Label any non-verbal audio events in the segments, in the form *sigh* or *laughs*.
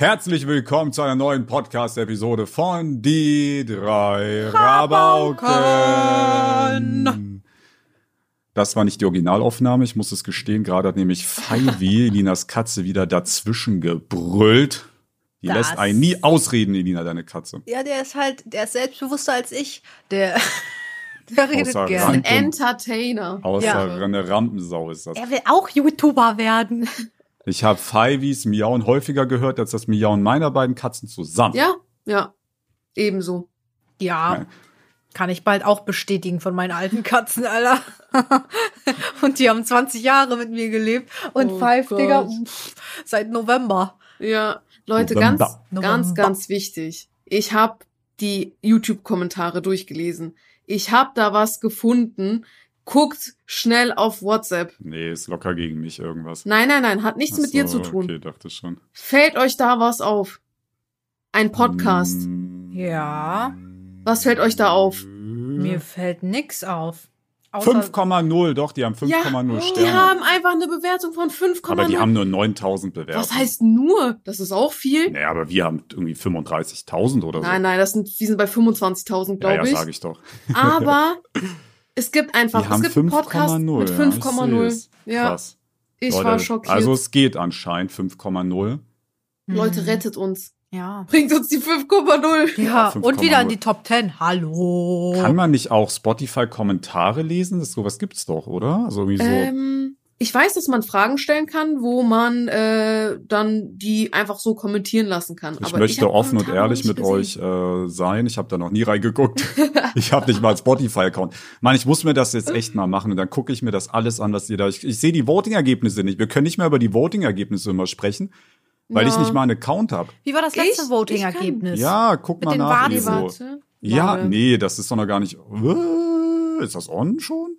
Herzlich willkommen zu einer neuen Podcast-Episode von Die drei Rabauken. Das war nicht die Originalaufnahme, ich muss es gestehen. Gerade hat nämlich Feivi, *laughs* Linas Katze, wieder dazwischen gebrüllt. Die Das- lässt einen nie ausreden, Elina, deine Katze. Ja, der ist halt, der ist selbstbewusster als ich. Der, *laughs* der redet Außer gerne. Rand- Entertainer. Außer Ja. eine Rampensau ist das. Er will auch YouTuber werden. Ich habe Feivis Miauen häufiger gehört als das Miauen meiner beiden Katzen zusammen. Ja, ja. Ebenso. Ja, Nein. kann ich bald auch bestätigen von meinen alten Katzen, Alter. *laughs* Und die haben 20 Jahre mit mir gelebt. Und Oh Five, Digga, Gott. pff, seit November. Ja, Leute, November. ganz, ganz, November. ganz wichtig. Ich habe die YouTube-Kommentare durchgelesen. Ich habe da was gefunden. Guckt schnell auf WhatsApp. Nee, ist locker gegen mich irgendwas. Nein, nein, nein, hat nichts Ach mit dir zu tun. Okay, dachte schon. Fällt euch da was auf? Ein Podcast. Mm. Ja. Was fällt euch da auf? Mir fällt nix auf. Außer- 5,0 doch, die haben 5,0 ja, Sterne. die haben einfach eine Bewertung von 5,0. aber die haben nur 9000 Bewertungen. Was heißt nur? Das ist auch viel. Nee, aber wir haben irgendwie 35.000 oder so. Nein, nein, das sind, wir sind bei 25.000, ja, glaube ja, ich. sag ich doch. Aber *laughs* es gibt einfach, Die es haben gibt einen Podcast 5,0. mit ja, 5,0. ich seh's. Ja, Krass. ich Leute, war schockiert. Also es geht anscheinend 5,0. Leute, Mhm. rettet uns. Ja. Bringt uns die 5,0. Ja, 5,0. und wieder in die Top 10. Hallo. Kann man nicht auch Spotify-Kommentare lesen? Das, sowas gibt's doch, oder? Also irgendwie so. Ähm, ich weiß, dass man Fragen stellen kann, wo man äh, dann die einfach so kommentieren lassen kann. ich Aber möchte hab offen und ehrlich mit nicht euch äh, sein. Ich habe da noch nie reingeguckt. *laughs* ich habe nicht mal einen Spotify-Account. Mann, ich muss mir das jetzt echt mal machen und dann gucke ich mir das alles an, was ihr da. Ich, ich sehe die Voting-Ergebnisse nicht. Wir können nicht mehr über die Voting-Ergebnisse immer sprechen, weil ich Ja. nicht mal einen Account habe. Wie war das Ich- letzte ich Voting-Ergebnis? Ja, guck Mit mal den nach. Warte. Ja, nee, das ist doch noch gar nicht. Äh, Ist das on schon?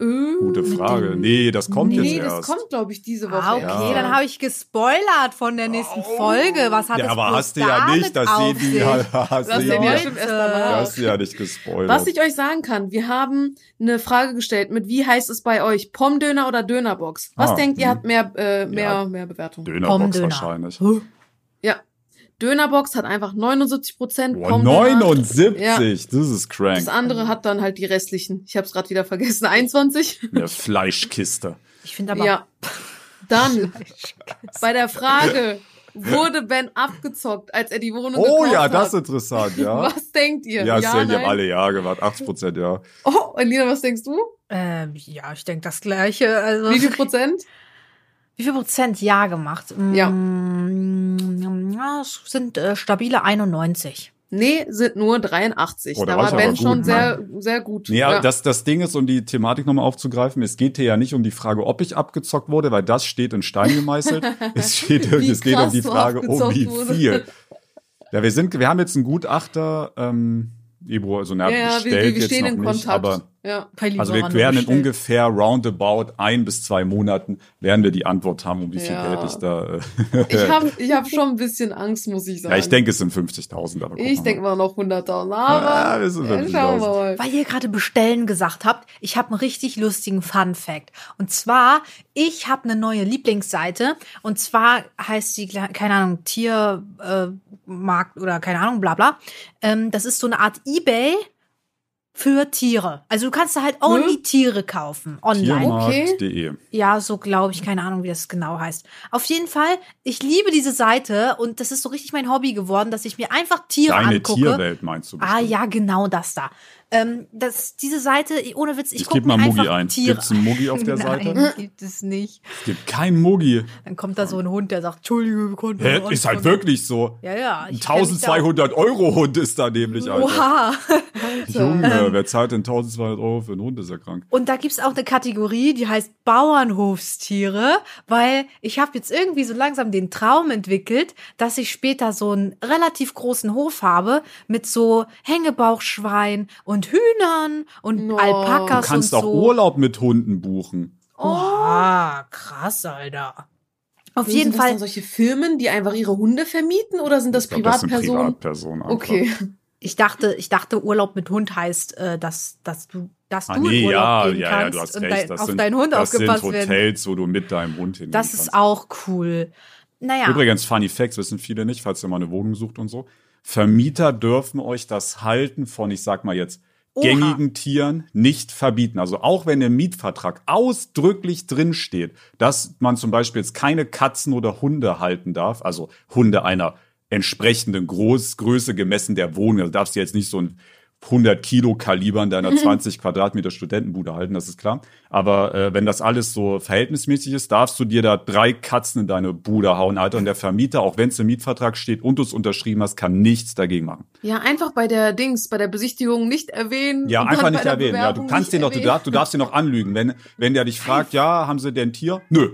Äh, Gute Frage. Nee, das kommt nee, jetzt das erst. kommt, glaube ich, diese Woche. Ah, okay, Ja. dann habe ich gespoilert von der nächsten Folge. Was hat ja, es aber bloß hast du ja nicht, das auf *laughs* sehen die ja. Hast Das du wir ja, bestimmt erst danach. hast du ja nicht gespoilert. Was ich euch sagen kann, wir haben eine Frage gestellt mit wie heißt es bei euch? Pomdöner oder Dönerbox? Was Ah, denkt ihr hm. hat mehr äh, mehr Ja. mehr Bewertung? Dönerbox Pomdöner. wahrscheinlich. Ja. Dönerbox hat einfach 79 Prozent. Boah, 79, Ja. das ist crank. Das andere hat dann halt die restlichen. Ich habe es gerade wieder vergessen. 21. Eine Fleischkiste. Ich finde aber. Ja. Dann bei der Frage wurde Ben abgezockt, als er die Wohnung Oh gekauft ja, das ist interessant, ja. Was denkt ihr? Ja, ja, ich nein? habe alle Ja gewartet. 80 Prozent, ja. Oh, Elina, was denkst du? Ähm, ja, ich denke das Gleiche. Also, Wie viel Prozent? *laughs* wie viel Prozent Ja gemacht? Ja. Mm, ja, es sind äh, stabile 91. Nee, sind nur 83. Oh, da da war Ben gut, schon sehr, sehr gut. Nee, ja. das, das Ding ist, um die Thematik nochmal aufzugreifen, es geht hier ja nicht um die Frage, ob ich abgezockt wurde, weil das steht in Stein gemeißelt. *laughs* es, steht, es geht um die Frage, um wie viel. Ja, wir sind, wir haben jetzt einen Gutachter, ähm, Ebro, also na, ja, ja, wir, wir, wir jetzt stehen noch in nicht, Kontakt. aber ja. Also wir werden in ungefähr roundabout ein bis zwei Monaten werden wir die Antwort haben, um wie viel Ja. Geld ich da. Äh, Ich habe ich hab *laughs* schon ein bisschen Angst, muss ich sagen. ja, ich denke, es sind 50.000, aber Ich denke mal. noch 100.000. Aber Ja, wir sind äh, schauen 50.000. wir mal. Weil ihr gerade bestellen gesagt habt, ich habe einen richtig lustigen Fun Fact. Und zwar, ich habe eine neue Lieblingsseite. Und zwar heißt die, keine Ahnung, Tiermarkt äh, Markt oder keine Ahnung, bla bla. Ähm, das ist so eine Art Ebay für Tiere. Also du kannst da halt only Tiere kaufen, online. Tiermarkt.de. Ja, so glaube ich, keine Ahnung, wie das genau heißt. Auf jeden Fall, ich liebe diese Seite und das ist so richtig mein Hobby geworden, dass ich mir einfach Tiere Deine angucke. Tierwelt meinst du Ah bestimmt. ja, genau das da. Ähm, das, diese Seite, ohne Witz, ich, Ich guck gebe mal einfach ein. Tiere. Gibt's einen Mugi auf der *laughs* Seite? Nein, gibt es nicht. Es gibt keinen Mugi. Dann kommt da so ein Hund, der sagt, Entschuldige, wir konnten Hä, ist halt antworten." wirklich so. Ja, ja. Ein ich kenn mich da- 1200 Euro Hund ist da nämlich, Alter. Oha. *laughs* Junge, wer zahlt denn 1200 Euro für einen Hund? Ist ja krank. Und da gibt's auch eine Kategorie, die heißt Bauernhofstiere, weil ich habe jetzt irgendwie so langsam den Traum entwickelt, dass ich später so einen relativ großen Hof habe mit so Hängebauchschwein und Hühnern und No. Du Alpakas kannst und auch so. Urlaub mit Hunden buchen. Oha, krass, Alter. Auf Sind jeden das Fall. dann solche Firmen, die einfach ihre Hunde vermieten oder sind das glaub, das sind Privatpersonen? Privatpersonen einfach. Okay. Ich dachte, ich dachte, Urlaub mit Hund heißt, äh, dass, dass du, dass Ah, du nee, in Urlaub ja, gehen ja, ja, kannst du hast und recht. dein, Das auf sind, deinen Hund das sind aufgepasst werden. Hotels, wo du mit deinem Hund hingehen Das kannst. ist auch cool. Naja. Übrigens, Funny Facts wissen viele nicht, falls ihr mal eine Wohnung sucht und so. Vermieter dürfen euch das Halten von, ich sag mal jetzt, Oha. gängigen Tieren nicht verbieten. Also auch wenn im Mietvertrag ausdrücklich drin steht, dass man zum Beispiel jetzt keine Katzen oder Hunde halten darf, also Hunde einer entsprechenden Groß Größe gemessen der Wohnung. Also darfst du jetzt nicht so ein 100 Kilo Kaliber in deiner *laughs* 20 Quadratmeter Studentenbude halten, das ist klar. Aber äh, wenn das alles so verhältnismäßig ist, darfst du dir da drei Katzen in deine Bude hauen, Alter. Und der Vermieter, auch wenn es im Mietvertrag steht und du es unterschrieben hast, kann nichts dagegen machen. Ja, einfach bei der Dings, bei der Besichtigung nicht erwähnen. Ja, und einfach nicht erwähnen. Ja, du kannst den doch, du erwähnen. darfst, du darfst den noch anlügen. Wenn, wenn der dich fragt, ja, haben sie denn ein Tier? Nö.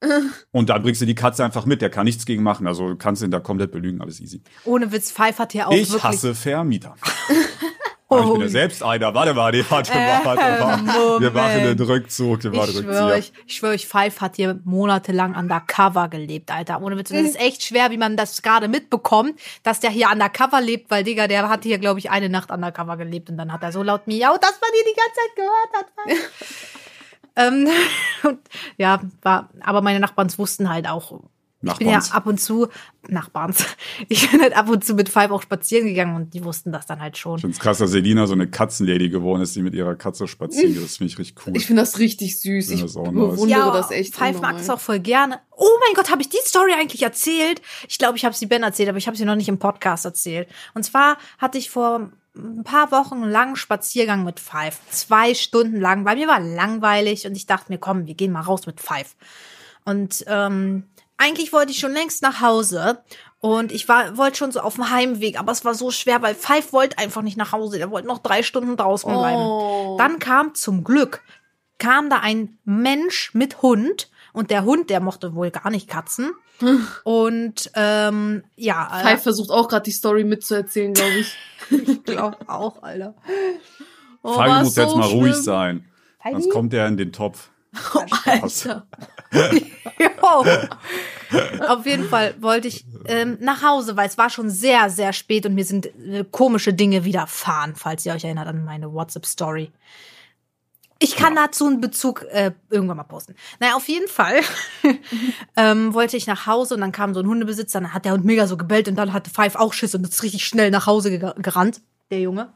*laughs* Und dann bringst du die Katze einfach mit, der kann nichts gegen machen. Also du kannst ihn da komplett belügen, alles easy. Ohne Witz, Five hat ja auch ich wirklich. hasse Vermieter. *laughs* Aber ich bin ja selbst einer. Warte mal, nee, warte mal, warte mal. *laughs* Wir machen den Rückzug, wir machen Ich den schwöre, Rückzieher. ich, schwöre, ich Five hat hier monatelang undercover gelebt, Alter. Ohne Witz. Und das ist echt schwer, wie man das gerade mitbekommt, dass der hier undercover lebt, weil, Digga, der hat hier, glaube ich, eine Nacht undercover gelebt und dann hat er so laut miaut, dass man hier die ganze Zeit gehört hat. *laughs* ähm, *laughs* und, ja, war, aber meine Nachbarns wussten halt auch. Ich bin ja Nachbarns. ab und zu, Nachbarns, *laughs* ich bin halt ab und zu mit Five auch spazieren gegangen und die wussten das dann halt schon. Ich find's krass, dass Selina so eine Katzenlady geworden ist, die mit ihrer Katze spazieren geht. Das finde ich richtig cool. Ich finde das richtig süß. Ja, Ich das ist auch nice. bewundere das echt. Five mag das auch voll gerne. Oh mein Gott, habe ich die Story eigentlich erzählt? Ich glaube, ich habe sie Ben erzählt, aber ich habe sie noch nicht im Podcast erzählt. Und zwar hatte ich vor ein paar Wochen einen langen Spaziergang mit Five. Zwei Stunden lang, weil mir war langweilig und ich dachte mir, komm, wir gehen mal raus mit Five. Und ähm, eigentlich wollte ich schon längst nach Hause und ich war wollte schon so auf dem Heimweg, aber es war so schwer, weil Five wollte einfach nicht nach Hause. Der wollte noch drei Stunden draußen bleiben. Oh. Dann kam zum Glück kam da ein Mensch mit Hund und der Hund, der mochte wohl gar nicht Katzen. *laughs* Und ähm, ja, äh, Five versucht auch gerade die Story mitzuerzählen, glaube ich. *laughs* ich glaube auch, Alter. Oh, war muss so jetzt mal schlimm. ruhig sein. Sonst kommt er in den Topf. Alter. Jo. Auf jeden Fall wollte ich ähm, nach Hause, weil es war schon sehr, sehr spät und mir sind äh, komische Dinge widerfahren, falls ihr euch erinnert an meine WhatsApp-Story. Ich kann dazu einen Bezug äh, irgendwann mal posten. Naja, auf jeden Fall *laughs* ähm, wollte ich nach Hause und dann kam so ein Hundebesitzer, dann hat der Hund mega so gebellt und dann hatte Five auch Schiss und ist richtig schnell nach Hause ge gerannt, der Junge.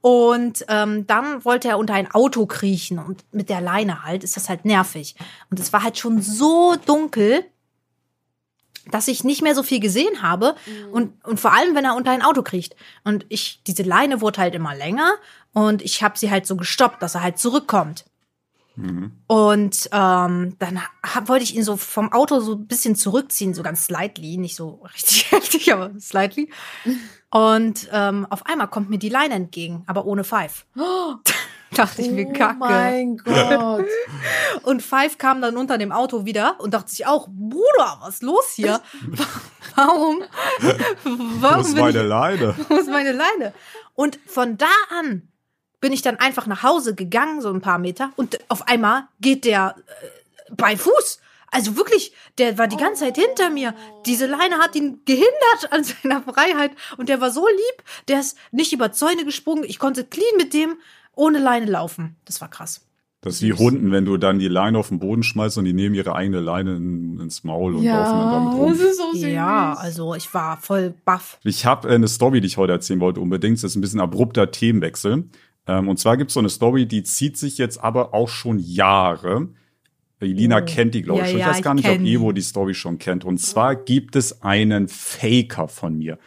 Und ähm, dann wollte er unter ein Auto kriechen und mit der Leine halt ist das halt nervig. Und es war halt schon so dunkel, dass ich nicht mehr so viel gesehen habe und, und vor allem, wenn er unter ein Auto kriecht. Und ich, diese Leine wurde halt immer länger und ich habe sie halt so gestoppt, dass er halt zurückkommt. Und ähm, dann hab, wollte ich ihn so vom Auto so ein bisschen zurückziehen, so ganz slightly, nicht so richtig *laughs* heftig, aber slightly. Und ähm, auf einmal kommt mir die Leine entgegen, aber ohne Five. *gasps* *laughs* Dachte ich mir, Oh kacke. mein Gott. *laughs* Und Five kam dann unter dem Auto wieder und dachte sich auch, Bruder, was ist los hier? Warum? Wo Warum ist bin meine ich, Leine? wo ist meine Leine? Und von da an bin ich dann einfach nach Hause gegangen, so ein paar Meter, und auf einmal geht der äh, bei Fuß. Also wirklich, der war die ganze Zeit hinter mir. Diese Leine hat ihn gehindert an seiner Freiheit und der war so lieb, der ist nicht über Zäune gesprungen. Ich konnte clean mit dem ohne Leine laufen. Das war krass. Das ist wie Hunden, wenn du dann die Leine auf den Boden schmeißt und die nehmen ihre eigene Leine in, ins Maul und laufen dann Ja, damit das rum. ist so süß. Ja, also ich war voll baff. Ich habe eine Story, die ich heute erzählen wollte, unbedingt. Das ist ein bisschen abrupter Themenwechsel. Ähm, und zwar gibt es so eine Story, die zieht sich jetzt aber auch schon Jahre. Elina Oh. kennt die, glaube Ja, ich. schon. Ich ja, weiß gar ich nicht, ob. Evo die Story schon kennt. Und zwar gibt es einen Faker von mir.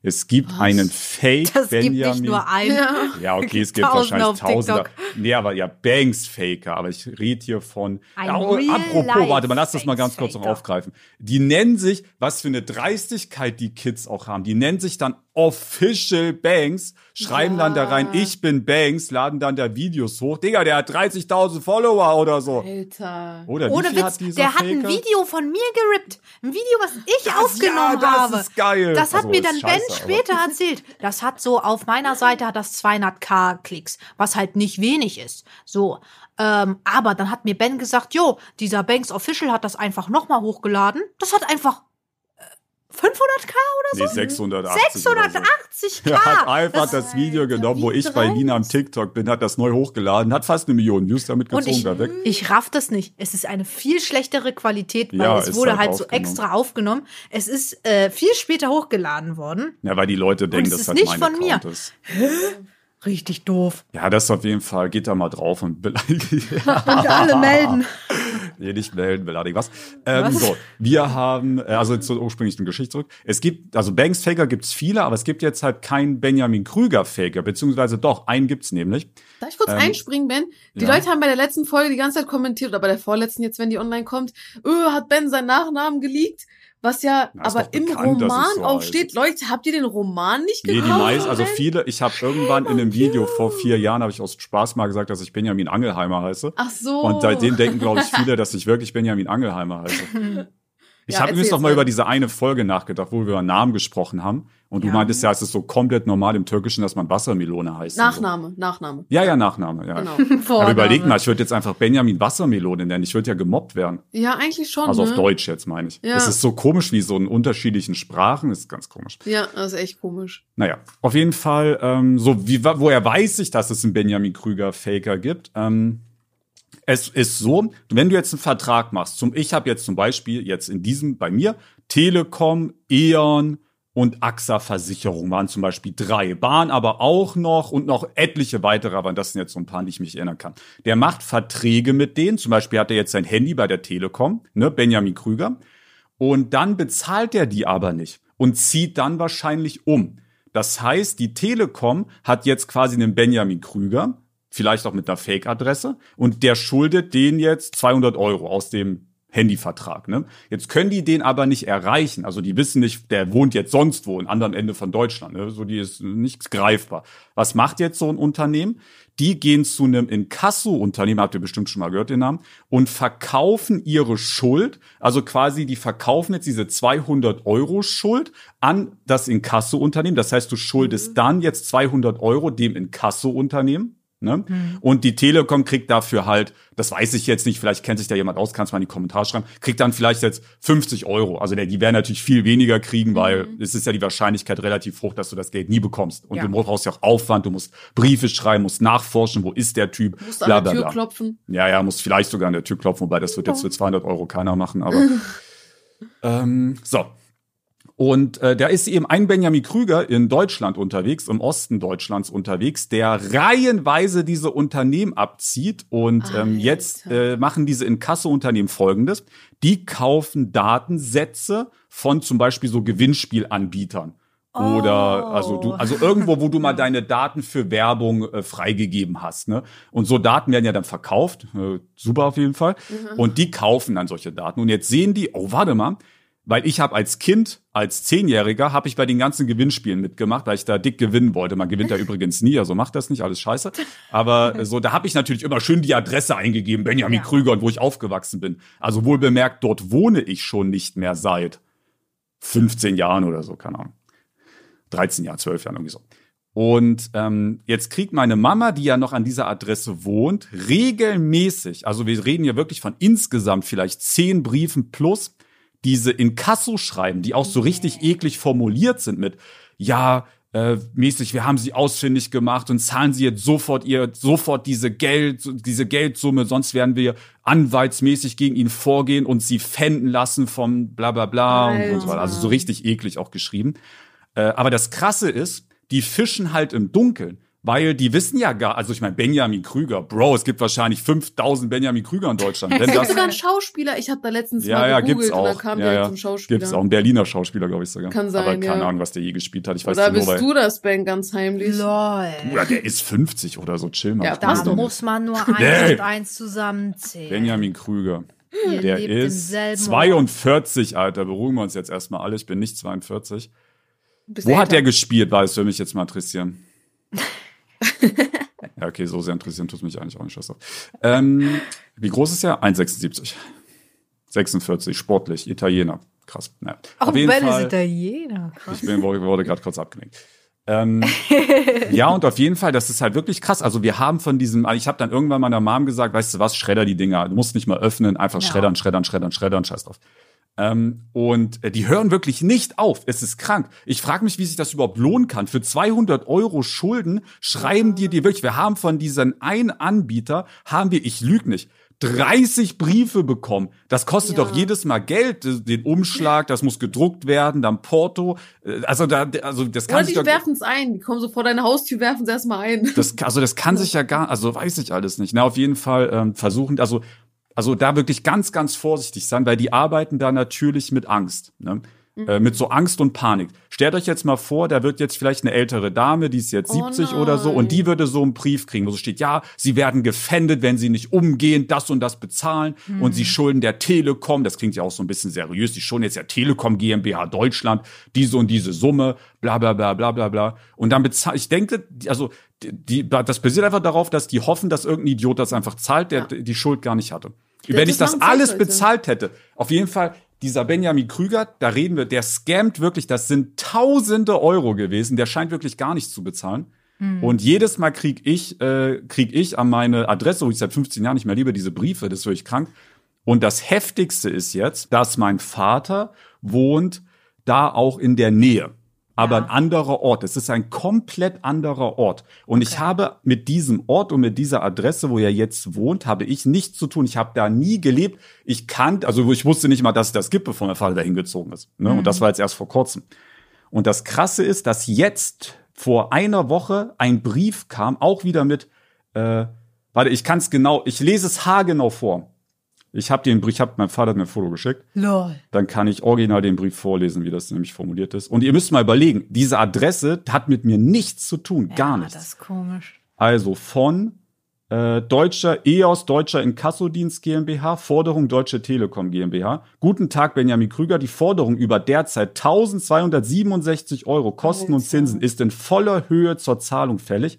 Es gibt einen Fake Das gibt Benjamin. nicht nur einen. Ja. *laughs* Ja, okay, es gibt Tausende wahrscheinlich Tausende. Nee, aber ja, Banks-Faker. Aber ich rede hier von. Ja, oh, apropos, warte mal, lass das mal ganz kurz noch aufgreifen. Die nennen sich, was für eine Dreistigkeit die Kids auch haben. Die nennen sich dann Official Banks, schreiben dann da rein, ich bin Banks, laden dann da Videos hoch. Digga, der hat 30.000 Follower oder so. Alter. Oder Ohne wie Witz, hat dieser der hat ein Faker? Video von mir gerippt. Ein Video, was ich Das- aufgenommen ja, das habe. ist geil. Das hat Also, mir dann Ben scheiße, aber- später erzählt. Das hat so auf meiner Seite hat das 200k Klicks, was halt nicht wenig ist. So. Ähm, aber dann hat mir Ben gesagt, jo, dieser Banks Official hat das einfach nochmal hochgeladen. Das hat einfach 500k oder Nee, 680. oder so. 680k. Er hat einfach das, Video genommen, wo ich bei. Lina am TikTok bin, hat das neu hochgeladen, hat fast eine Million Views damit Und gezogen, ich, da weg. ich raff das nicht. Es ist eine viel schlechtere Qualität, weil Ja, es wurde halt halt so extra aufgenommen. Es ist äh, viel später hochgeladen worden. Ja, weil die Leute denken, es dass ist das nicht mein von mir. Account ist. Richtig doof. Ja, das auf jeden Fall. Geht da mal drauf und beleidigt. *laughs* Und alle melden. Nee, nicht melden, beleidigen. Was? Ähm, Was? So, wir haben, äh, also zur ursprünglichen Geschichte zurück. Es gibt, also Banks Faker gibt's viele, aber es gibt jetzt halt keinen Benjamin Krüger Faker, beziehungsweise doch, einen gibt's nämlich. Darf ich kurz Ähm, einspringen, Ben? Die ja. Leute haben bei der letzten Folge die ganze Zeit kommentiert, oder bei der vorletzten jetzt, wenn die online kommt, öh, hat Ben seinen Nachnamen geleakt? Was ja Na, aber im bekannt, Roman so auch heißt. steht. Leute, habt ihr den Roman nicht Nee, gekauft? die meisten, also viele, ich habe irgendwann in einem Video vor vier Jahren, habe ich aus Spaß mal gesagt, dass ich Benjamin Angelheimer heiße. Ach so. Und seitdem denken, glaube ich, viele, dass ich wirklich Benjamin Angelheimer heiße. *laughs* Ich Ja, habe übrigens noch mal. über diese eine Folge nachgedacht, wo wir über Namen gesprochen haben. Und du Ja. meintest ja, es ist so komplett normal im Türkischen, dass man Wassermelone heißt. Nachname, Nachname. So. Ja, ja, Nachname, ja. Genau. *laughs* Aber überleg mal, ich würde jetzt einfach Benjamin Wassermelone nennen. Ich würde ja gemobbt werden. Ja, eigentlich schon. Also ne? auf Deutsch jetzt meine ich. Ja. Es ist so komisch wie so in unterschiedlichen Sprachen. ist ganz komisch. Ja, das ist echt komisch. Naja, auf jeden Fall, ähm, so wie woher weiß ich, dass es einen Benjamin Krüger Faker gibt? Ähm, es ist so, wenn du jetzt einen Vertrag machst, zum, ich habe jetzt zum Beispiel jetzt in diesem bei mir Telekom, E.ON und AXA Versicherung waren zum Beispiel drei, Bahn aber auch noch und noch etliche weitere, aber das sind jetzt so ein paar, die ich mich erinnern kann. Der macht Verträge mit denen, zum Beispiel hat er jetzt sein Handy bei der Telekom, ne, Benjamin Krüger, und dann bezahlt er die aber nicht und zieht dann wahrscheinlich um. Das heißt, die Telekom hat jetzt quasi einen Benjamin Krüger, vielleicht auch mit einer Fake-Adresse, und der schuldet den jetzt 200 Euro aus dem Handyvertrag. Ne? Jetzt können die den aber nicht erreichen. Also die wissen nicht, der wohnt jetzt sonst wo, am anderen Ende von Deutschland. Ne? So die ist nicht greifbar. Was macht jetzt so ein Unternehmen? Die gehen zu einem Inkasso-Unternehmen, habt ihr bestimmt schon mal gehört den Namen, und verkaufen ihre Schuld. Also quasi, die verkaufen jetzt diese 200 Euro Schuld an das Inkasso-Unternehmen. Das heißt, du schuldest dann jetzt 200 Euro dem Inkasso-Unternehmen. Ne? Und die Telekom kriegt dafür halt, das weiß ich jetzt nicht, vielleicht kennt sich da jemand aus, kannst mal in die Kommentare schreiben, kriegt dann vielleicht jetzt 50 Euro. Also die werden natürlich viel weniger kriegen, weil es ist ja die Wahrscheinlichkeit relativ hoch, dass du das Geld nie bekommst. Und Ja. du brauchst ja auch Aufwand, du musst Briefe schreiben, musst nachforschen, wo ist der Typ, Musst bla an der Tür klopfen. Ja, ja, muss vielleicht sogar an der Tür klopfen, wobei das wird jetzt für 200 Euro keiner machen, aber *laughs* ähm, so. Und äh, da ist eben ein Benjamin Krüger in Deutschland unterwegs, im Osten Deutschlands unterwegs, der reihenweise diese Unternehmen abzieht. Und ähm, jetzt äh, machen diese Inkasso-Unternehmen folgendes. Die kaufen Datensätze von zum Beispiel so Gewinnspielanbietern. Oder Oh. also du, also irgendwo, wo du mal *laughs* deine Daten für Werbung äh, freigegeben hast, ne? Und so Daten werden ja dann verkauft, äh, super auf jeden Fall. Und die kaufen dann solche Daten. Und jetzt sehen die, oh warte mal, weil ich habe als Kind, als Zehnjähriger, habe ich bei den ganzen Gewinnspielen mitgemacht, weil ich da dick gewinnen wollte. Man gewinnt ja *laughs* übrigens nie, also macht das nicht, alles scheiße. Aber *laughs* so, da habe ich natürlich immer schön die Adresse eingegeben, Benjamin Ja. Krüger und wo ich aufgewachsen bin. Also wohl bemerkt, dort wohne ich schon nicht mehr seit 15 Jahren oder so, keine Ahnung. 13 Jahren, 12 Jahren, irgendwie so. Und ähm, jetzt kriegt meine Mama, die ja noch an dieser Adresse wohnt, regelmäßig, also wir reden hier wirklich von insgesamt vielleicht zehn Briefen plus, diese Inkasso-Schreiben, die auch so richtig eklig formuliert sind mit, ja, äh, mäßig, wir haben sie ausfindig gemacht und zahlen sie jetzt sofort ihr, sofort diese Geld, diese Geldsumme, sonst werden wir anwaltsmäßig gegen ihn vorgehen und sie fänden lassen vom bla bla bla und, und so weiter. Also so richtig eklig auch geschrieben. Äh, aber das Krasse ist, die fischen halt im Dunkeln. Weil die wissen ja gar, also ich meine, Benjamin Krüger, Bro, es gibt wahrscheinlich 5000 Benjamin Krüger in Deutschland. Wenn Es gibt das, sogar einen Schauspieler, ich habe da letztens ja, mal ja, gegoogelt und da kam ja, direkt ja. zum Schauspieler. Gibt's auch. Ein Berliner Schauspieler, glaube ich sogar. Kann sein, Aber keine ja. Ahnung, was der je gespielt hat. Ich weiß Oder nur, bist weil. du das, Ben, ganz heimlich? Lol. Bruder, der ist 50 oder so, chill mal. Ja, Ich Da bin passt so- doch. muss man nur *laughs* eins Nee. und eins zusammenzählen. Benjamin Krüger. Ihr Der lebt ist im selben 42, Alter. Beruhigen wir uns jetzt erstmal alle. Ich bin nicht 42. Bist Wo hat älter. der gespielt? War es würde mich jetzt mal interessieren. Ja, okay, so sehr interessieren tut mich eigentlich auch nicht. Scheiß drauf. Ähm, wie groß ist er? 1,76. 46, sportlich, Italiener. Krass. Auch Auf jeden Ben ist Fall. Italiener. Krass. Ich bin, wurde, wurde gerade kurz abgelenkt. Ähm, ja, und auf jeden Fall, das ist halt wirklich krass. Also wir haben von diesem, ich habe dann irgendwann meiner Mom gesagt, weißt du was, schredder die Dinger. Du musst nicht mal öffnen, einfach Ja. schreddern, schreddern, schreddern, schreddern, scheiß drauf. Ähm, und äh, die hören wirklich nicht auf. Es ist krank. Ich frage mich, wie sich das überhaupt lohnen kann. Für 200 Euro Schulden schreiben dir die wirklich. Wir haben von diesen einen Anbieter, haben wir, ich lüge nicht, 30 Briefe bekommen. Das kostet Ja. doch jedes Mal Geld, äh, den Umschlag, das muss gedruckt werden, dann Porto. Äh, Also da, also das kann Oder sich die werfen es ein. Die kommen so vor deine Haustür, werfen es erstmal ein. das, also das kann sich ja gar, also weiß ich alles nicht. Na, auf jeden Fall ähm, versuchen, also, also da wirklich ganz, ganz vorsichtig sein, weil die arbeiten da natürlich mit Angst. Ne? Äh, mit so Angst und Panik. Stellt euch jetzt mal vor, da wird jetzt vielleicht eine ältere Dame, die ist jetzt Oh 70 oder so, und die würde so einen Brief kriegen, wo so steht, ja, sie werden gefändet, wenn sie nicht umgehend das und das bezahlen und sie schulden der Telekom, das klingt ja auch so ein bisschen seriös, die schulden jetzt der Telekom GmbH Deutschland diese und diese Summe, bla bla bla bla bla bla. Und dann bezahlt, ich denke, also die, das basiert einfach darauf, dass die hoffen, dass irgendein Idiot das einfach zahlt, der die Schuld gar nicht hatte. Wenn ich das alles Fachleute. bezahlt hätte, auf jeden Fall, dieser Benjamin Krüger, da reden wir, der scammt wirklich, das sind tausende Euro gewesen, der scheint wirklich gar nichts zu bezahlen. Und jedes Mal krieg ich, äh, krieg ich an meine Adresse, wo ich seit 15 Jahren nicht mehr liebe, diese Briefe, das ist wirklich krank. Und das Heftigste ist jetzt, dass mein Vater wohnt da auch in der Nähe. Aber ein anderer Ort. Es ist ein komplett anderer Ort. Und ich habe mit diesem Ort und mit dieser Adresse, wo er jetzt wohnt, habe ich nichts zu tun. Ich habe da nie gelebt. Ich kannte, also ich wusste nicht mal, dass es das gibt, bevor mein Vater dahin gezogen ist. Ne? Und das war jetzt erst vor kurzem. Und das Krasse ist, dass jetzt vor einer Woche ein Brief kam, auch wieder mit, äh, warte, ich kann es genau, ich lese es haargenau vor. Ich habe den Brief, ich habe mein Vater hat mir ein Foto geschickt Lol. dann kann ich original den Brief vorlesen, wie das nämlich formuliert ist. Und ihr müsst mal überlegen, diese Adresse hat mit mir nichts zu tun, gar ja, nichts. Das ist komisch. Also von äh, Deutscher EOS Deutscher Inkassodienst GmbH, Forderung Deutsche Telekom GmbH. Guten Tag, Benjamin Krüger. Die Forderung über derzeit 1267 Euro Kosten und. Zinsen ist in voller Höhe zur Zahlung fällig.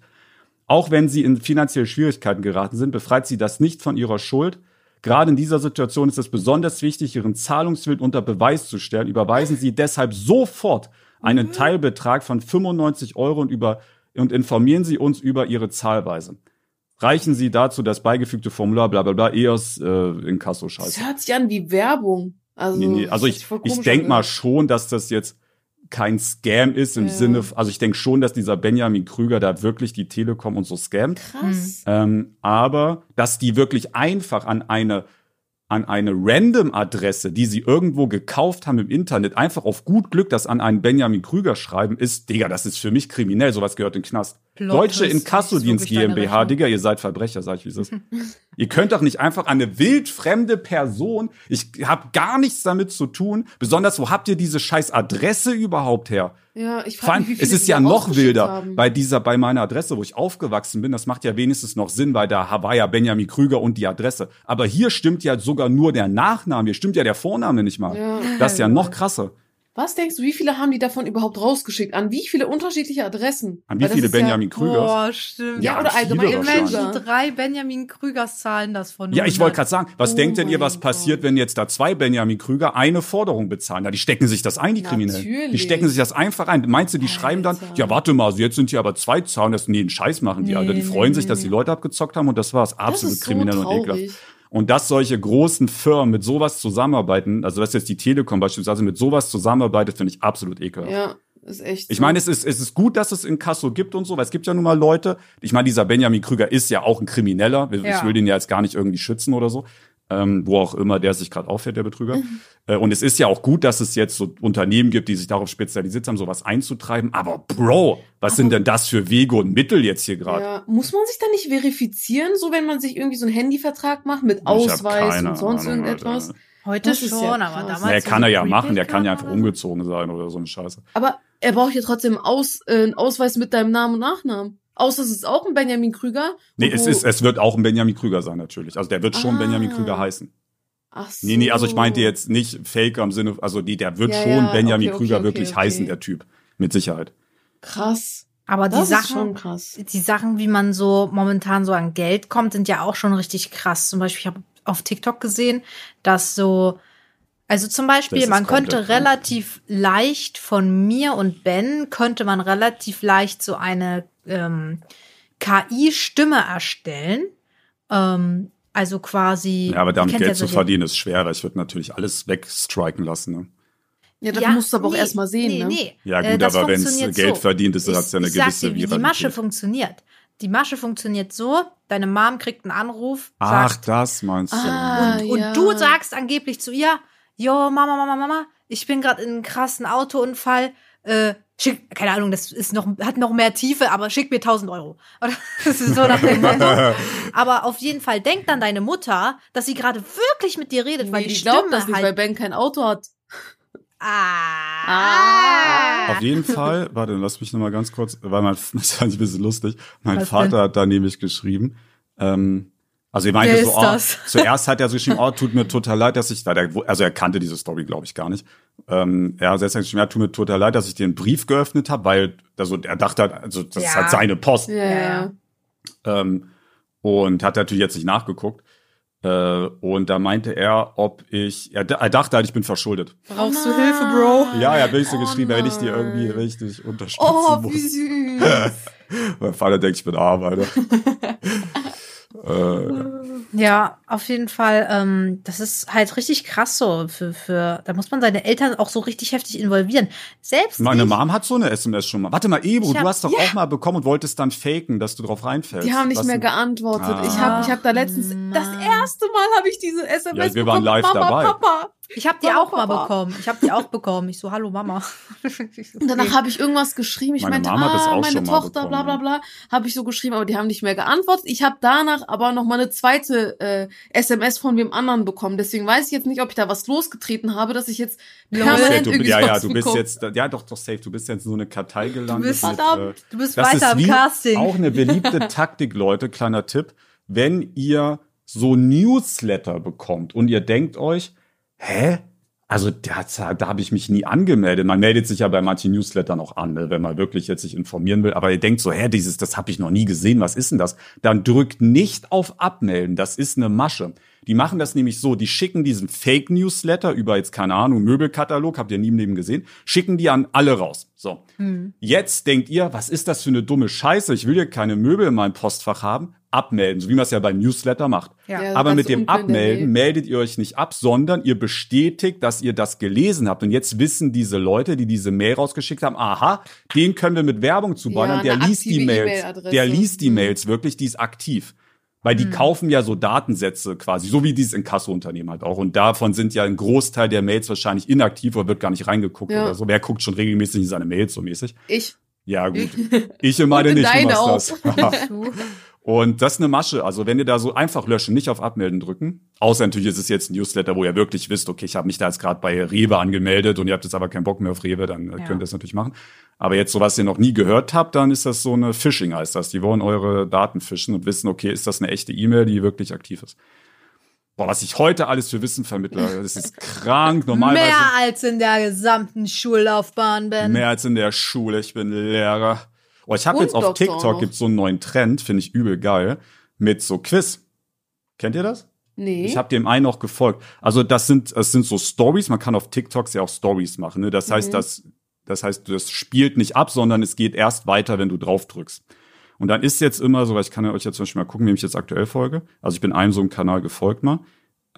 Auch wenn Sie in finanzielle Schwierigkeiten geraten sind, befreit Sie das nicht von Ihrer Schuld. Gerade in dieser Situation ist es besonders wichtig, Ihren Zahlungswillen unter Beweis zu stellen. Überweisen Sie deshalb sofort einen Teilbetrag von 95 Euro und, über, und informieren Sie uns über Ihre Zahlweise. Reichen Sie dazu das beigefügte Formular, bla bla bla, EOS äh, in Kasso Das scheiße. hört sich an wie Werbung. Also, Nee, nee. das Also ich, ich denk mal schon, dass das jetzt kein Scam ist im Ja. Sinne, also ich denk schon, dass dieser Benjamin Krüger da wirklich die Telekom und so scammt. Krass. Ähm, aber dass die wirklich einfach an eine an eine Random-Adresse, die sie irgendwo gekauft haben im Internet, einfach auf gut Glück das an einen Benjamin Krüger schreiben, ist, Digga, das ist für mich kriminell, sowas gehört in den Knast. Plot Deutsche Inkassodienst GmbH. Digga, ihr seid Verbrecher, sag ich, wie es ist. ihr könnt doch nicht einfach an eine wildfremde Person, ich hab gar nichts damit zu tun, besonders, wo habt ihr diese scheiß Adresse überhaupt her? Ja, ich frage mich, wie viele es ist ja noch wilder. haben. Bei dieser, bei meiner Adresse, wo ich aufgewachsen bin, das macht ja wenigstens noch Sinn, weil da war ja Benjamin Krüger und die Adresse. Aber hier stimmt ja sogar nur der Nachname, hier stimmt ja der Vorname nicht mal. Ja. Das ist ja noch krasser. Was denkst du, wie viele haben die davon überhaupt rausgeschickt? An wie viele unterschiedliche Adressen? An wie das viele ist ja- Benjamin Krügers? Boah, stimmt. Ja, Ja, oder allgemein. Menschen. Drei Benjamin Krügers zahlen das von Ja, ich 100. wollte gerade sagen, was Oh denkt denn ihr, was mein passiert, Gott. wenn jetzt da zwei Benjamin Krüger eine Forderung bezahlen? Ja, die stecken sich das ein, die Kriminellen. Die Natürlich. stecken sich das einfach ein. Meinst du, die schreiben dann, Alter. ja, warte mal, also jetzt sind hier aber zwei Zahlen, das, nee, einen Scheiß machen die, Nee, Alter. Die nee, freuen sich, nee, dass nee. die Leute abgezockt haben und das war's. Das Absolut ist so kriminell und ekelhaft. Und dass solche großen Firmen mit sowas zusammenarbeiten, also dass jetzt die Telekom beispielsweise mit sowas zusammenarbeitet, finde ich absolut ekelhaft. Ja, ist echt. Ich so. meine, es ist, es ist gut, dass es in Kasso gibt und so, weil es gibt ja nun mal Leute. Ich meine, dieser Benjamin Krüger ist ja auch ein Krimineller. Ich Ja. will den ja jetzt gar nicht irgendwie schützen oder so. Ähm, wo auch immer der sich gerade auffährt, der Betrüger. Äh, und es ist ja auch gut, dass es jetzt so Unternehmen gibt, die sich darauf spezialisiert haben, sowas einzutreiben. Aber Bro, was sind denn das für Wege und Mittel jetzt hier gerade? Ja, muss man sich da nicht verifizieren, so wenn man sich irgendwie so einen Handyvertrag macht mit Ich Ausweis und sonst Ahnung, irgendetwas? Alter. Heute schon, ja aber damals. Naja, so kann er ja machen, der kann ja einfach so. umgezogen sein oder so eine Scheiße. Aber er braucht ja trotzdem Aus, äh, einen Ausweis mit deinem Namen und Nachnamen. Außer es ist auch ein Benjamin Krüger. Nee, es ist, es wird auch ein Benjamin Krüger sein, natürlich. Also der wird schon Ah. Benjamin Krüger heißen. Ach so. Nee, nee, also ich meinte jetzt nicht Faker im Sinne, also die, der wird Ja, schon ja, Benjamin okay, Krüger okay, wirklich okay. heißen, der Typ. Mit Sicherheit. Krass. Aber die Das ist schon Sachen, krass. die Sachen, wie man so momentan so an Geld kommt, sind ja auch schon richtig krass. Zum Beispiel, ich habe auf TikTok gesehen, dass so, also zum Beispiel, man könnte relativ leicht von mir und Ben, könnte man relativ leicht so eine ähm, KI-Stimme erstellen. Ähm, Also quasi. Ja, aber damit Geld ja zu verdienen ist schwer, weil ich würde natürlich alles wegstriken lassen. Ne? Ja, das musst du aber auch erst mal sehen, nee, ne? Nee. Ja Äh, gut, das aber wenn es Geld so. verdient ist, hat es ja eine ich sag gewisse dir, wie die. Masche funktioniert. Die Masche funktioniert so, deine Mom kriegt einen Anruf, Ach, sagt, das meinst du. Ah, und, ja. und du sagst angeblich zu ihr, jo, Mama, Mama, Mama, ich bin gerade in einem krassen Autounfall, äh, schick, keine Ahnung, das ist noch, hat noch mehr Tiefe, aber schick mir 1000 Euro. *laughs* Oder das ist so nach dem Motto. *laughs* Aber auf jeden Fall denkt dann deine Mutter, dass sie gerade wirklich mit dir redet, weil Nee, die ich glaube Stimme das nicht, weil halt, Ben kein Auto hat. ah, Auf jeden Fall, warte, lass mich noch mal ganz kurz, weil mein, *laughs* das ist eigentlich ein bisschen lustig. Mein Was Vater denn? hat da nämlich geschrieben, ähm, also er meinte Wer so, ist oh, *laughs* zuerst hat er so geschrieben, *laughs* oh, tut mir total leid, dass ich, also er kannte diese Story, glaube ich, gar nicht. Ähm, er hat selbst geschrieben, ja, tut mir total leid, dass ich den Brief geöffnet habe, weil, also er dachte halt, also das ist Ja. halt seine Post. Ja, Ja, ja. ja. Ähm, und hat natürlich jetzt nicht nachgeguckt. Äh, und da meinte er, ob ich, er, er dachte halt, ich bin verschuldet. Brauchst du Hilfe, Bro? Ja, er will so Oh geschrieben, wenn ich dir nein. irgendwie richtig unterstützen Oh, muss. wie süß. *laughs* Mein Vater denkt, ich bin Arbeiter. Äh, Ja, auf jeden Fall. Ähm, das ist halt richtig krass so. Für, für, da muss man seine Eltern auch so richtig heftig involvieren. Selbst meine ich, Mom hat so eine SMS schon mal. Warte mal, Ebro, Ich hab- du hast doch auch mal bekommen und wolltest dann faken, dass du drauf reinfällst. Die haben nicht Was mehr geantwortet. Ah. Ich habe ich hab da letztens, das erste Mal habe ich diese SMS Ja, wir waren bekommen. live Mama, dabei. Papa. ich habe die Mama, auch mal Papa. bekommen. Ich habe die auch bekommen. Ich so, hallo Mama. Und *laughs* danach habe ich irgendwas geschrieben. Ich Meine meinte, Mama ah, auch meine Tochter, bekommen, bla bla ja. bla. Habe ich so geschrieben, aber die haben nicht mehr geantwortet. Ich habe danach aber noch mal eine zweite äh, SMS von wem anderen bekommen. Deswegen weiß ich jetzt nicht, ob ich da was losgetreten habe, dass ich jetzt Du permanent ja, du, irgendwie ja, ja, du bist bekomme. jetzt, ja doch, doch safe, du bist jetzt in so eine Kartei gelandet. bist- mit, äh, Du bist Das weiter wie Casting. Auch eine beliebte *laughs* Taktik, Leute, kleiner Tipp. Wenn ihr so Newsletter bekommt und ihr denkt euch, hä? Also da, da habe ich mich nie angemeldet. Man meldet sich ja bei manchen Newslettern auch an, ne, wenn man wirklich jetzt sich informieren will. Aber ihr denkt so, hä, dieses, das habe ich noch nie gesehen. Was ist denn das? Dann drückt nicht auf Abmelden. Das ist eine Masche. Die machen das nämlich so, die schicken diesen Fake-Newsletter über jetzt, keine Ahnung, Möbelkatalog, habt ihr nie im Leben gesehen, schicken die an alle raus. So. Jetzt denkt ihr, was ist das für eine dumme Scheiße? Ich will hier keine Möbel in meinem Postfach haben. Abmelden, so wie man es ja beim Newsletter macht. Ja. Ja, Aber mit dem Abmelden meldet ihr euch nicht ab, sondern ihr bestätigt, dass ihr das gelesen habt. Und jetzt wissen diese Leute, die diese Mail rausgeschickt haben, aha, den können wir mit Werbung zuballern. Ja, der liest die Mails. E-Mail-Adresse. Der liest die Mhm. Mails wirklich, die ist aktiv. Weil die kaufen ja so Datensätze quasi, so wie dieses Inkasso-Unternehmen halt auch. Und davon sind ja ein Großteil der Mails wahrscheinlich inaktiv oder wird gar nicht reingeguckt Ja. oder so. Wer guckt schon regelmäßig in seine Mails so mäßig? Ich. Ja, gut. *laughs* Ich meine in nicht, du machst das. *laughs* Und das ist eine Masche. Also wenn ihr da so einfach löschen, nicht auf Abmelden drücken. Außer natürlich ist es jetzt ein Newsletter, wo ihr wirklich wisst, okay, ich habe mich da jetzt gerade bei Rewe angemeldet und ihr habt jetzt aber keinen Bock mehr auf Rewe, dann äh, Ja. könnt ihr das natürlich machen. Aber jetzt so was ihr noch nie gehört habt, dann ist das so eine Phishing heißt das. Die wollen eure Daten fischen und wissen, okay, ist das eine echte E-Mail, die wirklich aktiv ist. Boah, was ich heute alles für Wissen vermittle, *laughs* das ist krank. Normalerweise Mehr als in der gesamten Schullaufbahn, Ben. Mehr als in der Schule. Ich bin Lehrer. Oh, ich habe jetzt auf Doktor TikTok gibt's so einen neuen Trend, finde ich übel geil, mit so Quiz. Kennt ihr das? Nee. Ich habe dem einen auch gefolgt. Also das sind das sind so Stories. Man kann auf TikToks ja auch Stories machen. Ne? Das heißt, Mhm. das das heißt, das spielt nicht ab, sondern es geht erst weiter, wenn du drauf drückst. Und dann ist jetzt immer so, weil ich kann ja euch jetzt zum Beispiel mal gucken, wem ich jetzt aktuell folge. Also ich bin einem so einem Kanal gefolgt mal.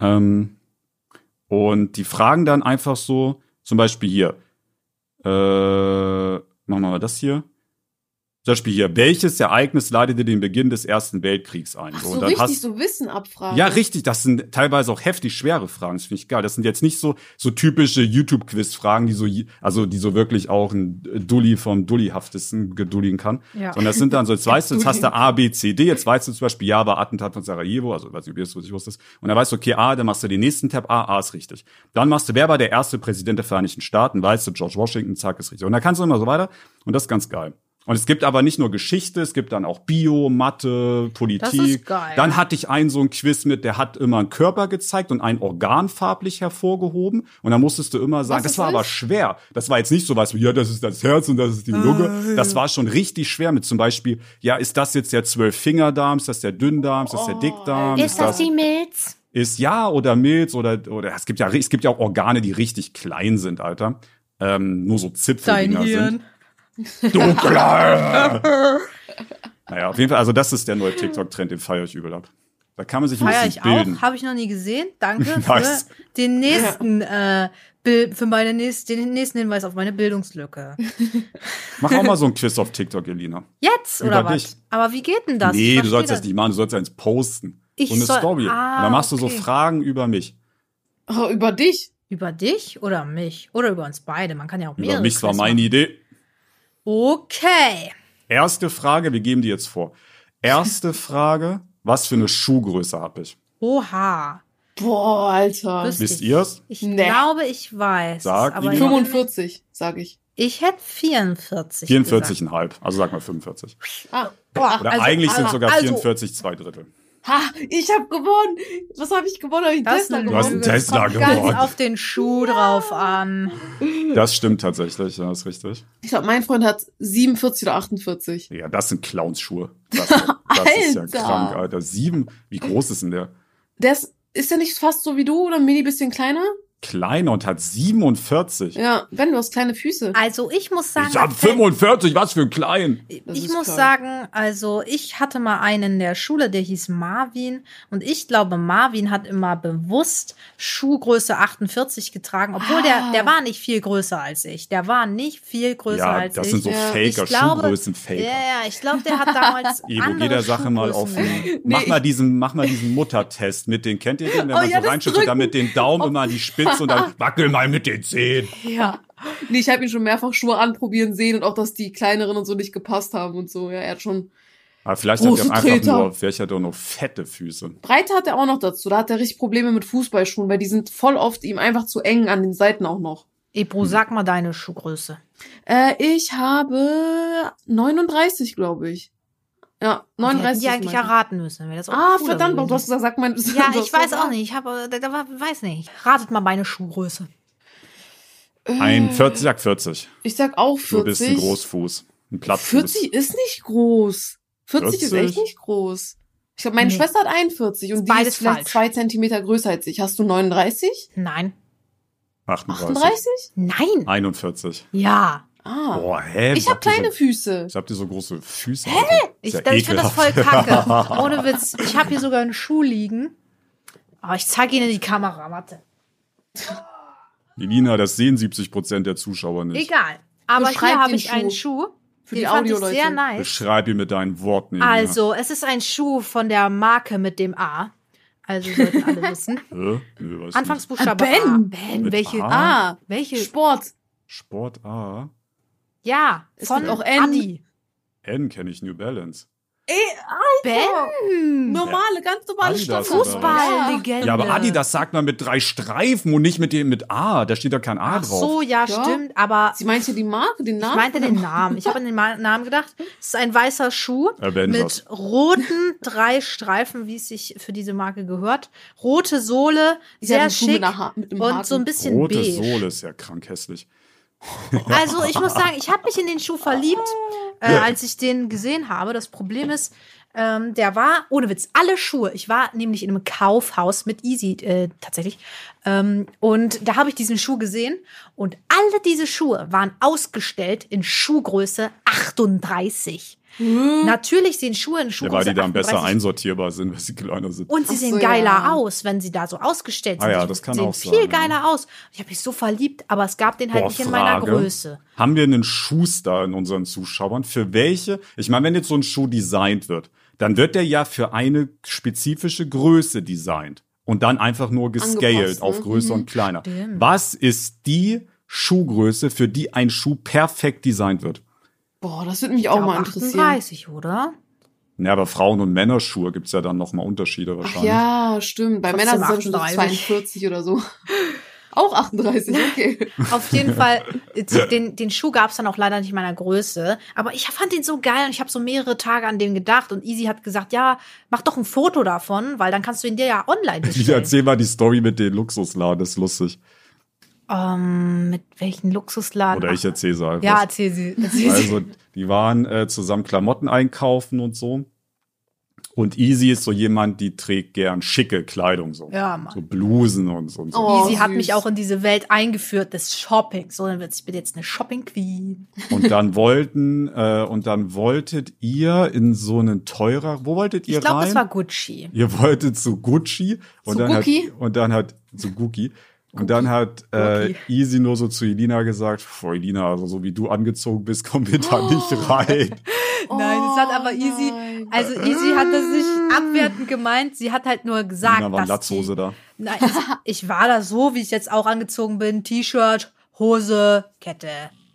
Ähm, und die fragen dann einfach so, zum Beispiel hier, äh, machen wir mal das hier. Zum Beispiel hier, welches Ereignis leitete den Beginn des Ersten Weltkriegs ein? Ach und so, dann richtig hast- so Wissen abfragen. ja, richtig. Das sind teilweise auch heftig schwere Fragen. Das finde ich geil. Das sind jetzt nicht so so typische YouTube-Quiz-Fragen, die so also die so wirklich auch ein Dulli vom Dullihaftesten gedulligen kann. Ja. Sondern das sind dann so, jetzt *laughs* weißt du, jetzt hast du A, B, C, D. Jetzt weißt du zum Beispiel, ja, war Attentat von Sarajevo. Also weiß nicht, ob ihr das was ich wusste. Und dann weißt du, okay, A, dann machst du den nächsten Tab. A, A ist richtig. Dann machst du, wer war der erste Präsident der Vereinigten Staaten? Weißt du, George Washington, zack, ist richtig. Und dann kannst du immer so weiter. Und das ist ganz geil. Und es gibt aber nicht nur Geschichte, es gibt dann auch Bio, Mathe, Politik. Das ist geil. Dann hatte ich einen so ein Quiz mit, der hat immer einen Körper gezeigt und ein Organ farblich hervorgehoben. Und dann musstest du immer sagen, das ist war das? aber schwer. Das war jetzt nicht so was wie, ja, das ist das Herz und das ist die Lunge. Das war schon richtig schwer mit zum Beispiel, ja, ist das jetzt der Zwölffingerdarm, ist das der Dünndarm, ist das der Oh, Dickdarm? Ist das die Milz? ist ja oder Milz oder oder es gibt ja es gibt ja auch Organe, die richtig klein sind, Alter. Ähm, nur so Zipfeldinger sind. Du *laughs* naja, auf jeden Fall, also das ist der neue TikTok-Trend, den feiere ich übel ab. Da kann man sich ein Feier bisschen ich bilden. auch. Habe ich noch nie gesehen. Danke *laughs* Nice. für den nächsten, äh, für meine nächst, den nächsten Hinweis auf meine Bildungslücke. *laughs* Mach auch mal so ein Quiz auf TikTok, Elina. Jetzt, Über oder was? dich. Aber wie geht denn das? nee, du sollst das nicht machen, du sollst eins posten. Ich so eine soll- Story. Ah, Und dann machst du so okay. Fragen über mich. Oh, über dich. Über dich oder mich? Oder über uns beide? Man kann ja auch mehrere Über mich war meine machen. Idee. Okay. Erste Frage, wir geben die jetzt vor. Erste *laughs* Frage, was für eine Schuhgröße habe ich? Oha. Boah, Alter. Wüsste Wisst ich. ihr's? Ich Nee. glaube, ich weiß. Sag, aber wie ich, viel? 45, sag ich. ich hätte 44. gesagt. 44,5. Also sag mal 45. Ah, Boah, Oder also- eigentlich sind sogar also- 44 zwei Drittel. Ha, ich hab gewonnen. Was habe ich gewonnen? Hab ich Das Tesla eine Du hast gewonnen? einen. Tesla Kommt ganz gewonnen. auf den Schuh drauf an. Das stimmt tatsächlich, ja, ist richtig. Ich glaube, mein Freund hat 47 oder 48. Ja, das sind Clownsschuhe. *laughs* Das, das ist ja Alter. krank, Alter. Sieben, wie groß ist denn der? Der ist, ist der nicht fast so wie du oder ein mini bisschen kleiner? Kleiner und hat 47. Ja, Ben, du hast kleine Füße. Also ich muss sagen, Ich hab 45, was für ein Klein. Das ich muss krank. sagen, also ich hatte mal einen in der Schule, der hieß Marvin und ich glaube, Marvin hat immer bewusst Schuhgröße 48 getragen, obwohl der Ah. der war nicht viel größer als ich. Der war nicht viel größer Ja, als das ich. sind so Ja. Faker, Ich glaube- Schuhgrößen Faker. Ja, ja, ich glaube, der hat damals *laughs* andere geh der Sache mal auf. Gehabt. mach Nee, mal ich- diesen, mach mal diesen Muttertest mit den, kennt ihr den, wenn Oh man ja, so das reinschüttet, dann mit den Daumen immer an die Spitze und dann wackel mal mit den Zehen. Ja. Nee, ich habe ihn schon mehrfach Schuhe anprobieren sehen und auch, dass die kleineren und so nicht gepasst haben und so. Ja, er hat schon. Aber vielleicht hat er einfach Treter. nur, vielleicht hat er nur fette Füße. Breite hat er auch noch dazu. Da hat er richtig Probleme mit Fußballschuhen, weil die sind voll oft ihm einfach zu eng an den Seiten auch noch. Ebro, sag mal deine Schuhgröße. Äh, ich habe 39, glaube ich. Ja, Die hätten 39. die ist eigentlich mein- erraten müssen. Wäre das auch Ah, verdammt, gewesen. du hast gesagt, sag mal. Ja, du ich weiß auch nicht. Ich habe, da, da, weiß nicht. Ratet mal meine Schuhgröße. Ein 40, sag 40. Ich sag auch Du 40. bist ein Großfuß. Ein Plattfuß. 40 ist nicht groß. 40, ist 40? echt nicht groß. Ich glaube, meine Nee. Schwester hat 41 und Ist die ist vielleicht falsch. zwei Zentimeter größer als ich. Hast du 39? Nein. 38. 38? Nein. 41. Ja. Ah. Boah, hä? ich habe kleine so, Füße. Ich hab dir so große Füße. Hä? Ich, ich finde das voll kacke. *laughs* Ohne Witz. Ich habe hier sogar einen Schuh liegen. Aber ich zeige Ihnen die Kamera. Warte. Elina, das sehen 70 Prozent der Zuschauer nicht. Egal. Aber Beschreib hier habe ich einen Schuh. Schuh. Für den die fand ich Audioleute. sehr nice. Beschreib ihn mit deinen Worten, Elina. Also, es ist ein Schuh von der Marke mit dem A. Also sollten alle *laughs* wissen. Hä? Nö, weiß Anfangsbuchstabe Ah, Ben. A. Ben, Mit welche? A? Ah, Welche? Sport. Sport A. Ja, Es von auch N. Adi. N kenne ich New Balance. Ey, Ben. normale, ganz normale was? Fußballlegende. Ja, aber Adidas sagt man mit drei Streifen und nicht mit dem mit A. Da steht da kein A Ach drauf. so, ja, Ja. stimmt. Aber Sie meinte die Marke, den ich Namen? meinte den Namen. Ich habe an den Namen gedacht. Es ist ein weißer Schuh mit roten drei Streifen, wie es sich für diese Marke gehört. Rote Sohle, sehr schick mit mit einem und so ein bisschen Rote beige. Sohle ist ja krank hässlich. Also ich muss sagen, ich habe mich in den Schuh verliebt, äh, als ich den gesehen habe. Das Problem ist, ähm, der war, ohne Witz, alle Schuhe. Ich war nämlich in einem Kaufhaus mit Easy äh, tatsächlich. Ähm, und da habe ich diesen Schuh gesehen. Und alle diese Schuhe waren ausgestellt in Schuhgröße 38. Natürlich sehen Schuhe in Ja, Schuhgröße weil die dann besser 38 einsortierbar sind, weil sie kleiner sind. und sie Ach sehen so, geiler ja. aus, wenn sie da so ausgestellt Ah sind. ja, Die das kann sehen auch viel sein, ja. geiler aus. Ich habe mich so verliebt, aber es gab den halt Boah, nicht in meiner Frage. Größe. Haben wir einen Schuster in unseren Zuschauern? Für welche? Ich meine, wenn jetzt so ein Schuh designt wird, dann wird der ja für eine spezifische Größe designt und dann einfach nur gescaled ne? auf größer und kleiner. Stimmt. Was ist die Schuhgröße, für die ein Schuh perfekt designt wird? Boah, das würde mich auch mal interessieren. 38, oder? Ja, aber Frauen- und Männerschuhe gibt's ja dann nochmal Unterschiede Ach wahrscheinlich. ja, stimmt. Bei Trotzdem Männern sind es schon so 38. 42 oder so. *laughs* Auch 38, okay. *laughs* Auf jeden Fall, äh, *laughs* den, den Schuh gab es dann auch leider nicht in meiner Größe. Aber ich fand den so geil und ich habe so mehrere Tage an den gedacht. Und Easy hat gesagt, ja, mach doch ein Foto davon, weil dann kannst du ihn dir ja online Ich bestellen. erzähl mal die Story mit den Luxusladen, das ist lustig. Ähm, mit welchen Luxusladen? Oder ich erzähle sie einfach. Ja, erzähl sie. Erzähl sie. Also, die waren äh, zusammen Klamotten einkaufen und so. Und Easy ist so jemand, die trägt gern schicke Kleidung, so, Ja, Mann. so Blusen und so. Und so. Oh, Easy hat süß. mich auch in diese Welt eingeführt des Shoppings. So, dann wird ich bin jetzt eine Shopping Queen. Und dann wollten, äh, und dann wolltet ihr in so einen teurer, wo wolltet ihr Ich glaube, rein? es war Gucci. ihr wolltet zu Gucci und Zu dann Gucci? hat und dann hat zu Gucci und dann hat äh. Easy nur so zu Elina gesagt, Frau Elina, also so wie du angezogen bist, kommen wir da nicht rein. *laughs* Nein, es hat aber Easy, Oh nein. also Easy hat das nicht abwertend gemeint. Sie hat halt nur gesagt, Elina war in dass die, Latzhose da. Nein, ich, ich war da so, wie ich jetzt auch angezogen bin. T-Shirt, Hose, Kette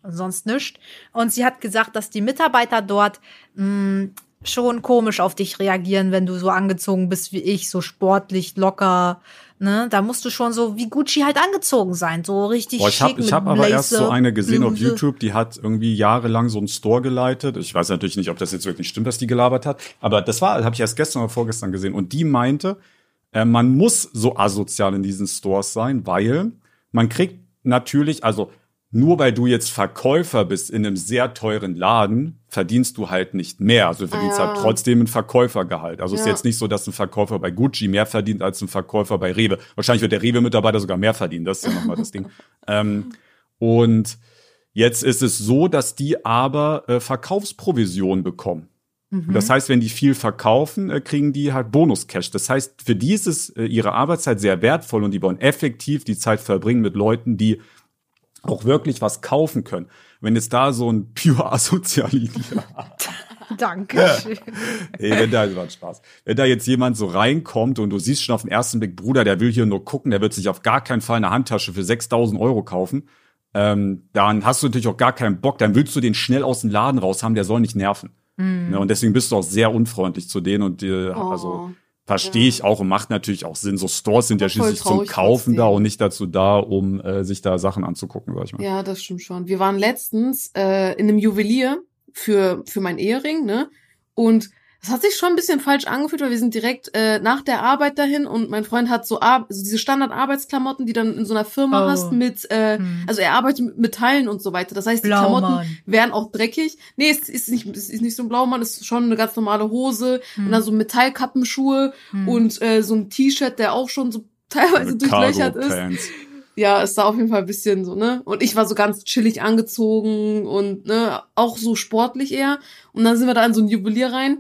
und sonst nichts. Und sie hat gesagt, dass die Mitarbeiter dort mh, schon komisch auf dich reagieren, wenn du so angezogen bist wie ich, so sportlich, locker. Ne? Da musst du schon so wie Gucci halt angezogen sein, so richtig Boah, ich schick habe ich mit hab aber erst so eine gesehen auf Bluse. YouTube, die hat irgendwie jahrelang so einen Store geleitet. Ich weiß natürlich nicht, ob das jetzt wirklich stimmt, dass die gelabert hat, aber das war, habe ich erst gestern oder vorgestern gesehen. Und die meinte, äh, man muss so asozial in diesen Stores sein, weil man kriegt natürlich, also nur weil du jetzt Verkäufer bist in einem sehr teuren Laden, verdienst du halt nicht mehr. Also du verdienst Ah, ja. halt trotzdem ein Verkäufergehalt. Also es ist Ja. jetzt nicht so, dass ein Verkäufer bei Gucci mehr verdient als ein Verkäufer bei Rewe. Wahrscheinlich wird der Rewe-Mitarbeiter sogar mehr verdienen. Das ist ja nochmal das Ding. *laughs* Ähm, und jetzt ist es so, dass die aber äh, Verkaufsprovision bekommen. Und Das heißt, wenn die viel verkaufen, äh, kriegen die halt Bonus-Cash. Das heißt, für die ist es äh, ihre Arbeitszeit sehr wertvoll und die wollen effektiv die Zeit verbringen mit Leuten, die auch wirklich was kaufen können. Wenn jetzt da so ein pure *laughs* Asozialit *laughs* Dankeschön. Ey, wenn da, war Spaß. Wenn da jetzt jemand so reinkommt und du siehst schon auf den ersten Blick, Bruder, der will hier nur gucken, der wird sich auf gar keinen Fall eine Handtasche für 6000 Euro kaufen, ähm, dann hast du natürlich auch gar keinen Bock, dann willst du den schnell aus dem Laden raus haben, der soll nicht nerven. Ne, und deswegen bist du auch sehr unfreundlich zu denen und äh, Oh, also verstehe ich auch und macht natürlich auch Sinn. So Stores sind ja schließlich zum Kaufen da und nicht dazu da, um äh, sich da Sachen anzugucken, sag ich mal. Ja, das stimmt schon. Wir waren letztens äh, in einem Juwelier für, für mein Ehering, ne? Und das hat sich schon ein bisschen falsch angefühlt, weil wir sind direkt äh, nach der Arbeit dahin und mein Freund hat so, Ar also diese Standard-Arbeitsklamotten, die dann in so einer Firma Oh. hast mit, äh, Hm. also er arbeitet mit Metallen und so weiter. Das heißt, die Klamotten Blaumann. wären auch dreckig. Nee, es ist nicht, es ist nicht so ein Blaumann, es ist schon eine ganz normale Hose und dann so Metallkappenschuhe Hm. und äh, so ein T-Shirt, der auch schon so *laughs* teilweise durchlöchert ist. Ja, es sah auf jeden Fall ein bisschen so, ne? Und ich war so ganz chillig angezogen und, ne, auch so sportlich eher. Und dann sind wir da in so ein Juwelier rein.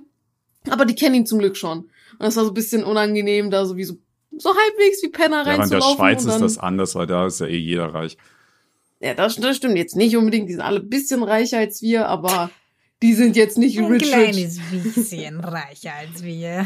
Aber die kennen ihn zum Glück schon. Und das war so ein bisschen unangenehm, da so wie so, so halbwegs wie Penner Ja, aber in der reinzulaufen. Schweiz und ist dann, das anders, weil da ist ja eh jeder reich. Ja, das, das stimmt jetzt nicht unbedingt. Die sind alle ein bisschen reicher als wir, aber die sind jetzt nicht Ein rich, rich kleines bisschen *laughs* reicher als wir.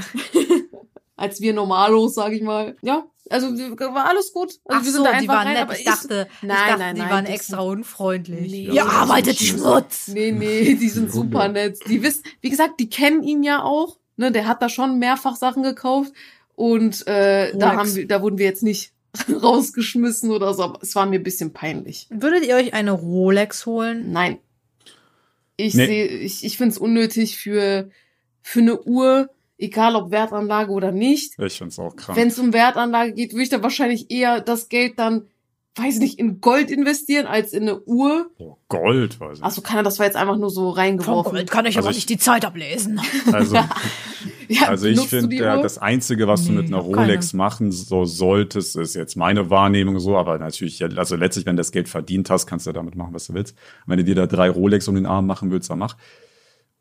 als wir Normalos, sag ich mal. Ja, also war alles gut. Also Ach wir sind so, da die waren rein, nett. aber Ich dachte, ich Nein, dachte nein, die nein, waren extra unfreundlich. Nee. Ihr Ja, arbeitet Schmutz. Nee, nee, die sind super nett. Die wissen, wie gesagt, die kennen ihn ja auch. Ne, der hat da schon mehrfach Sachen gekauft. Und äh, da haben wir, da wurden wir jetzt nicht *laughs* rausgeschmissen oder so, aber es war mir ein bisschen peinlich. Würdet ihr euch eine Rolex holen? Nein. Ich Nee. sehe, ich, ich finde es unnötig für, für eine Uhr, egal ob Wertanlage oder nicht. Ich find's auch krank. Wenn es um Wertanlage geht, würde ich da wahrscheinlich eher das Geld dann, weiß nicht, in Gold investieren als in eine Uhr. oh, Gold, weiß ich. Also kann er, das war jetzt einfach nur so reingeworfen. Gold kann ich Also aber ich- nicht die Zeit ablesen. *laughs* Also, *laughs* Ja, also ich du finde, ja, das Einzige, was du Nee, mit einer noch keine. Rolex machen so solltest, ist jetzt meine Wahrnehmung so, aber natürlich, also letztlich, wenn du das Geld verdient hast, kannst du damit machen, was du willst. Wenn du dir da drei Rolex um den Arm machen willst, dann mach.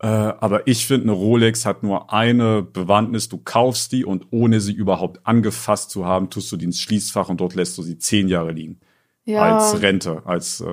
Äh, aber ich finde, eine Rolex hat nur eine Bewandtnis. Du kaufst die und ohne sie überhaupt angefasst zu haben, tust du die ins Schließfach und dort lässt du sie zehn Jahre liegen. ja. Als Rente, als äh,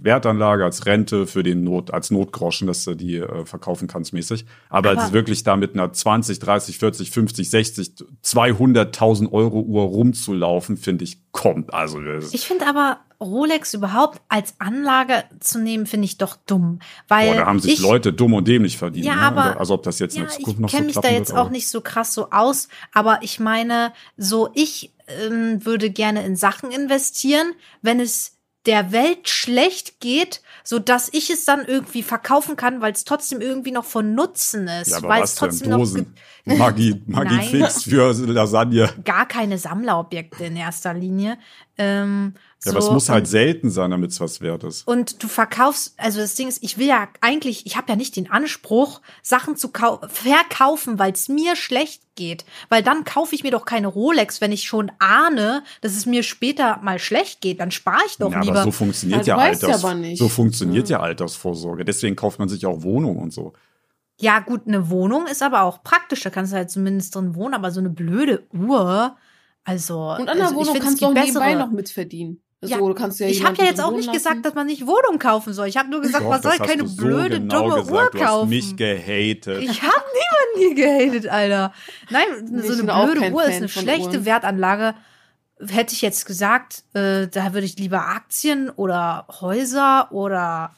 Wertanlage, als Rente für den Not, als Notgroschen, dass du die äh, verkaufen kannst mäßig. Aber, Aber- als wirklich da mit einer 20, 30, 40, 50, 60, 200.000 Euro Uhr rumzulaufen, finde ich, kommt. Also Ich finde aber Rolex überhaupt als Anlage zu nehmen, finde ich doch dumm. Weil boah, da haben sich ich, Leute dumm und dämlich verdient. Ja, ne? aber- also ob das jetzt Ja, in ich Zukunft noch so kenne mich da jetzt wird, auch nicht so krass so aus, aber ich meine, so ich ähm, würde gerne in Sachen investieren, wenn es der Welt schlecht geht, so dass ich es dann irgendwie verkaufen kann, weil es trotzdem irgendwie noch von Nutzen ist, Ja, weil es trotzdem noch Dosen? Magie, Magie *laughs* Nein. fix für Lasagne. gar keine Sammlerobjekte in erster Linie. Ähm, Ja, aber es so, muss halt und- selten sein, damit es was wert ist. Und du verkaufst, also das Ding ist, ich will ja eigentlich, ich habe ja nicht den Anspruch, Sachen zu kau verkaufen, weil es mir schlecht geht. Weil dann kaufe ich mir doch keine Rolex, wenn ich schon ahne, dass es mir später mal schlecht geht. Dann spare ich doch Ja, lieber. aber so funktioniert Ja, ja, ja Alters aber nicht. so funktioniert ja. Altersvorsorge. Deswegen kauft man sich auch Wohnungen und so. ja, gut, eine Wohnung ist aber auch praktisch. Da kannst du halt zumindest drin wohnen, aber so eine blöde Uhr, also. Und an der also Wohnung kannst du auch gibt nebenbei bessere. noch mitverdienen. Ja, so, du kannst ja ich habe ja jetzt auch nicht lassen. gesagt, dass man nicht Wohnung kaufen soll. Ich habe nur gesagt, Doch, man soll keine so blöde, genau dumme gesagt. Uhr Du hast kaufen. mich gehatet. Ich habe niemanden hier gehatet, Alter. Nein, Nee, so eine blöde Uhr ist Fan eine von schlechte Uhren. Wertanlage. Hätte ich jetzt gesagt, äh, da würde ich lieber Aktien oder Häuser oder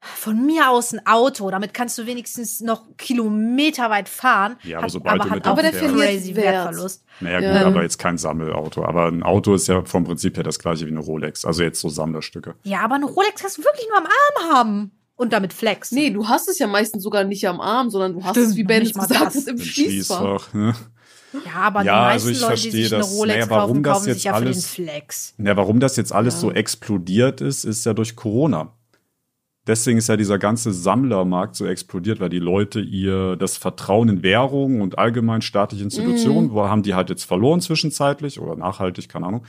von mir aus ein Auto. Damit kannst du wenigstens noch Kilometer weit fahren. Ja, aber Hat- sobald du hat mit auch Aber der crazy Wert. Wertverlust. Naja, Ja. gut, aber jetzt kein Sammelauto. Aber ein Auto ist ja vom Prinzip her das gleiche wie eine Rolex. Also jetzt so Sammlerstücke. Ja, aber eine Rolex kannst du wirklich nur am Arm haben. Und damit flexen. Nee, du hast es ja meistens sogar nicht am Arm, sondern du hast Stimmt, es, wie Ben gesagt hat, im Schließfach. Schließfach. Ne? Ja, aber Ja, die also meisten ich Leute, die verstehe sich eine das. Rolex Naja, warum kaufen, das kaufen sich jetzt ja für den alles- Flex. Ja, warum das jetzt alles Ja. so explodiert ist, ist ja durch Corona. Deswegen ist ja dieser ganze Sammlermarkt so explodiert, weil die Leute ihr das Vertrauen in Währungen und allgemein staatliche Institutionen, wo haben die halt jetzt verloren zwischenzeitlich oder nachhaltig, keine Ahnung.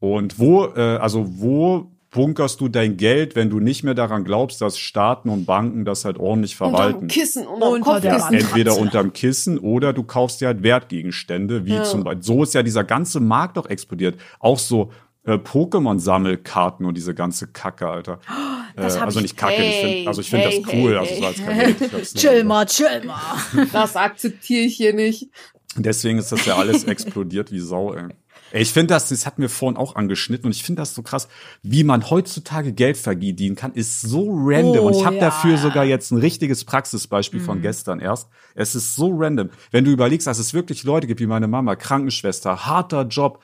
Und wo, äh, also wo bunkerst du dein Geld, wenn du nicht mehr daran glaubst, dass Staaten und Banken das halt ordentlich verwalten? Unterm Kissen, unterm Unter der Kopfkissen. Matratze. Entweder unterm Kissen oder du kaufst dir halt Wertgegenstände, wie Ja. zum Beispiel. So ist ja dieser ganze Markt doch explodiert. Auch so äh, Pokémon-Sammelkarten und diese ganze Kacke, Alter. *gasps* Das äh, also ich- nicht Kacke, ich Hey, find, also ich finde hey, das cool. hey, also ich hab's nur Chill mal, chill mal. Das akzeptiere ich hier nicht. Deswegen ist das ja alles explodiert wie Sau, ey. Ey, ich finde das, das hat mir vorhin auch angeschnitten und ich finde das so krass, wie man heutzutage Geld verdienen kann, ist so random. Oh, und ich habe ja. dafür sogar jetzt ein richtiges Praxisbeispiel Mhm. von gestern erst. Es ist so random. Wenn du überlegst, dass es wirklich Leute gibt wie meine Mama, Krankenschwester, harter Job,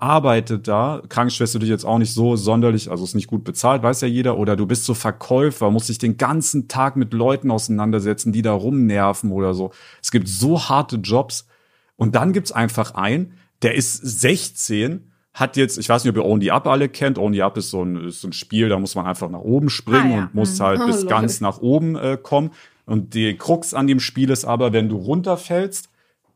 arbeitet da, Krankenschwester dich jetzt auch nicht so sonderlich, also ist nicht gut bezahlt, weiß ja jeder, oder du bist so Verkäufer, musst dich den ganzen Tag mit Leuten auseinandersetzen, die da rumnerven oder so. Es gibt so harte Jobs. Und dann gibt's einfach einen, der ist 16, hat jetzt, ich weiß nicht, ob ihr Only Up alle kennt. Only Up ist so ein, ist so ein Spiel, da muss man einfach nach oben springen Ah, ja. und muss halt Oh, bis lol. ganz nach oben äh, kommen. Und die Krux an dem Spiel ist aber, wenn du runterfällst,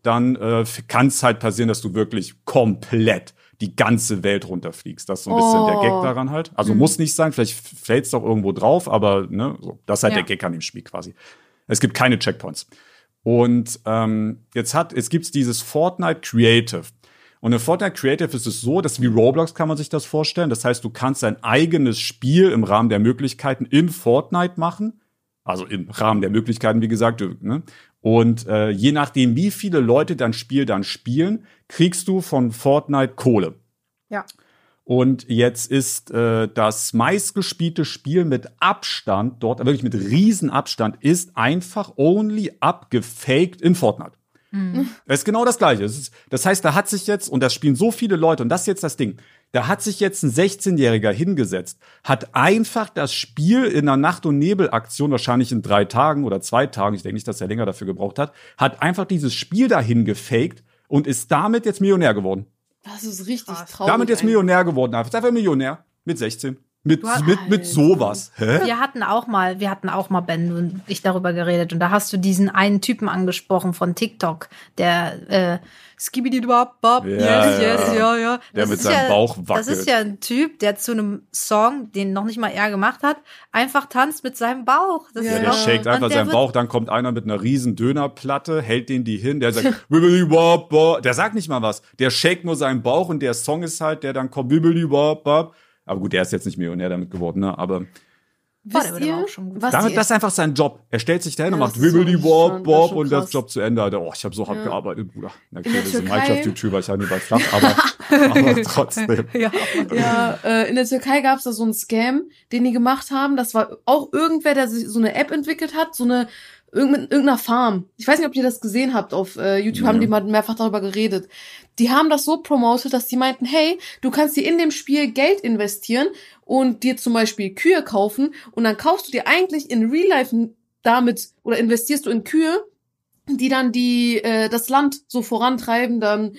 dann äh, kann es halt passieren, dass du wirklich komplett die ganze Welt runterfliegst. Das ist so ein bisschen Oh. der Gag daran halt. Also muss nicht sein, vielleicht fällst du auch irgendwo drauf, aber ne, so, das ist halt Ja. der Gag an dem Spiel quasi. Es gibt keine Checkpoints. Und ähm, jetzt hat, jetzt gibt's dieses Fortnite Creative. Und in Fortnite Creative ist es so, dass wie Roblox kann man sich das vorstellen. Das heißt, du kannst dein eigenes Spiel im Rahmen der Möglichkeiten in Fortnite machen. Also im Rahmen der Möglichkeiten, wie gesagt. Ne? Und äh, je nachdem, wie viele Leute dein Spiel dann spielen, kriegst du von Fortnite Kohle. Ja. Und jetzt ist äh, das meistgespielte Spiel mit Abstand dort, wirklich mit Riesenabstand, ist einfach only abgefaked in Fortnite. *laughs* Das ist genau das Gleiche. Es ist, das heißt, da hat sich jetzt, und das spielen so viele Leute, und das ist jetzt das Ding, da hat sich jetzt ein 16-Jähriger hingesetzt, hat einfach das Spiel in einer Nacht- und Nebelaktion, wahrscheinlich in drei Tagen oder zwei Tagen, ich denke nicht, dass er länger dafür gebraucht hat, hat einfach dieses Spiel dahin gefaked und ist damit jetzt Millionär geworden. Das ist richtig Krass. traurig. damit jetzt. Millionär geworden. Einfach einfach Millionär. Mit 16. Mit, hast- mit, mit sowas. Hä? Wir hatten auch mal, wir hatten auch mal, Ben und ich darüber geredet. Und da hast du diesen einen Typen angesprochen von TikTok, der äh, skibidi bop bop, Ja, yes, ja. yes, ja, ja. Der Das mit ist seinem ja, Bauch Das wackelt. ist ja ein Typ, der zu einem Song, den noch nicht mal er gemacht hat, einfach tanzt mit seinem Bauch. Das Ja, Ja, ist der auch- shakt einfach der seinen Bauch, dann kommt einer mit einer riesen Dönerplatte, hält den die hin, der sagt, wibbeli wop wop. Der sagt nicht mal was. Der shakt nur seinen Bauch und der Song ist halt, der dann kommt, wibbeli wop wop. Aber gut, der ist jetzt nicht Millionär damit geworden, ne? Aber Boah, Wisst ihr, auch schon was damit, das ist einfach sein Job. Er stellt sich dahin und Ja, macht das ist schon- das ist wop schon und das. Job zu Ende. Alter. Oh, ich habe so hart Ja. gearbeitet, Bruder. Na, okay, der wir sind Türkei- Minecraft-YouTuber, ich hatte nie bei flach, aber, aber trotzdem. ja. Ja, äh, in der Türkei gab es da so einen Scam, den die gemacht haben. Das war auch irgendwer, der sich so eine App entwickelt hat, so eine irgend- mit irgendeiner Farm. Ich weiß nicht, ob ihr das gesehen habt. Auf äh, YouTube Nee. haben die mal mehrfach darüber geredet. Die haben das so promotet, dass die meinten, hey, du kannst dir in dem Spiel Geld investieren und dir zum Beispiel Kühe kaufen und dann kaufst du dir eigentlich in Real Life damit oder investierst du in Kühe die dann die äh, das Land so vorantreiben, dann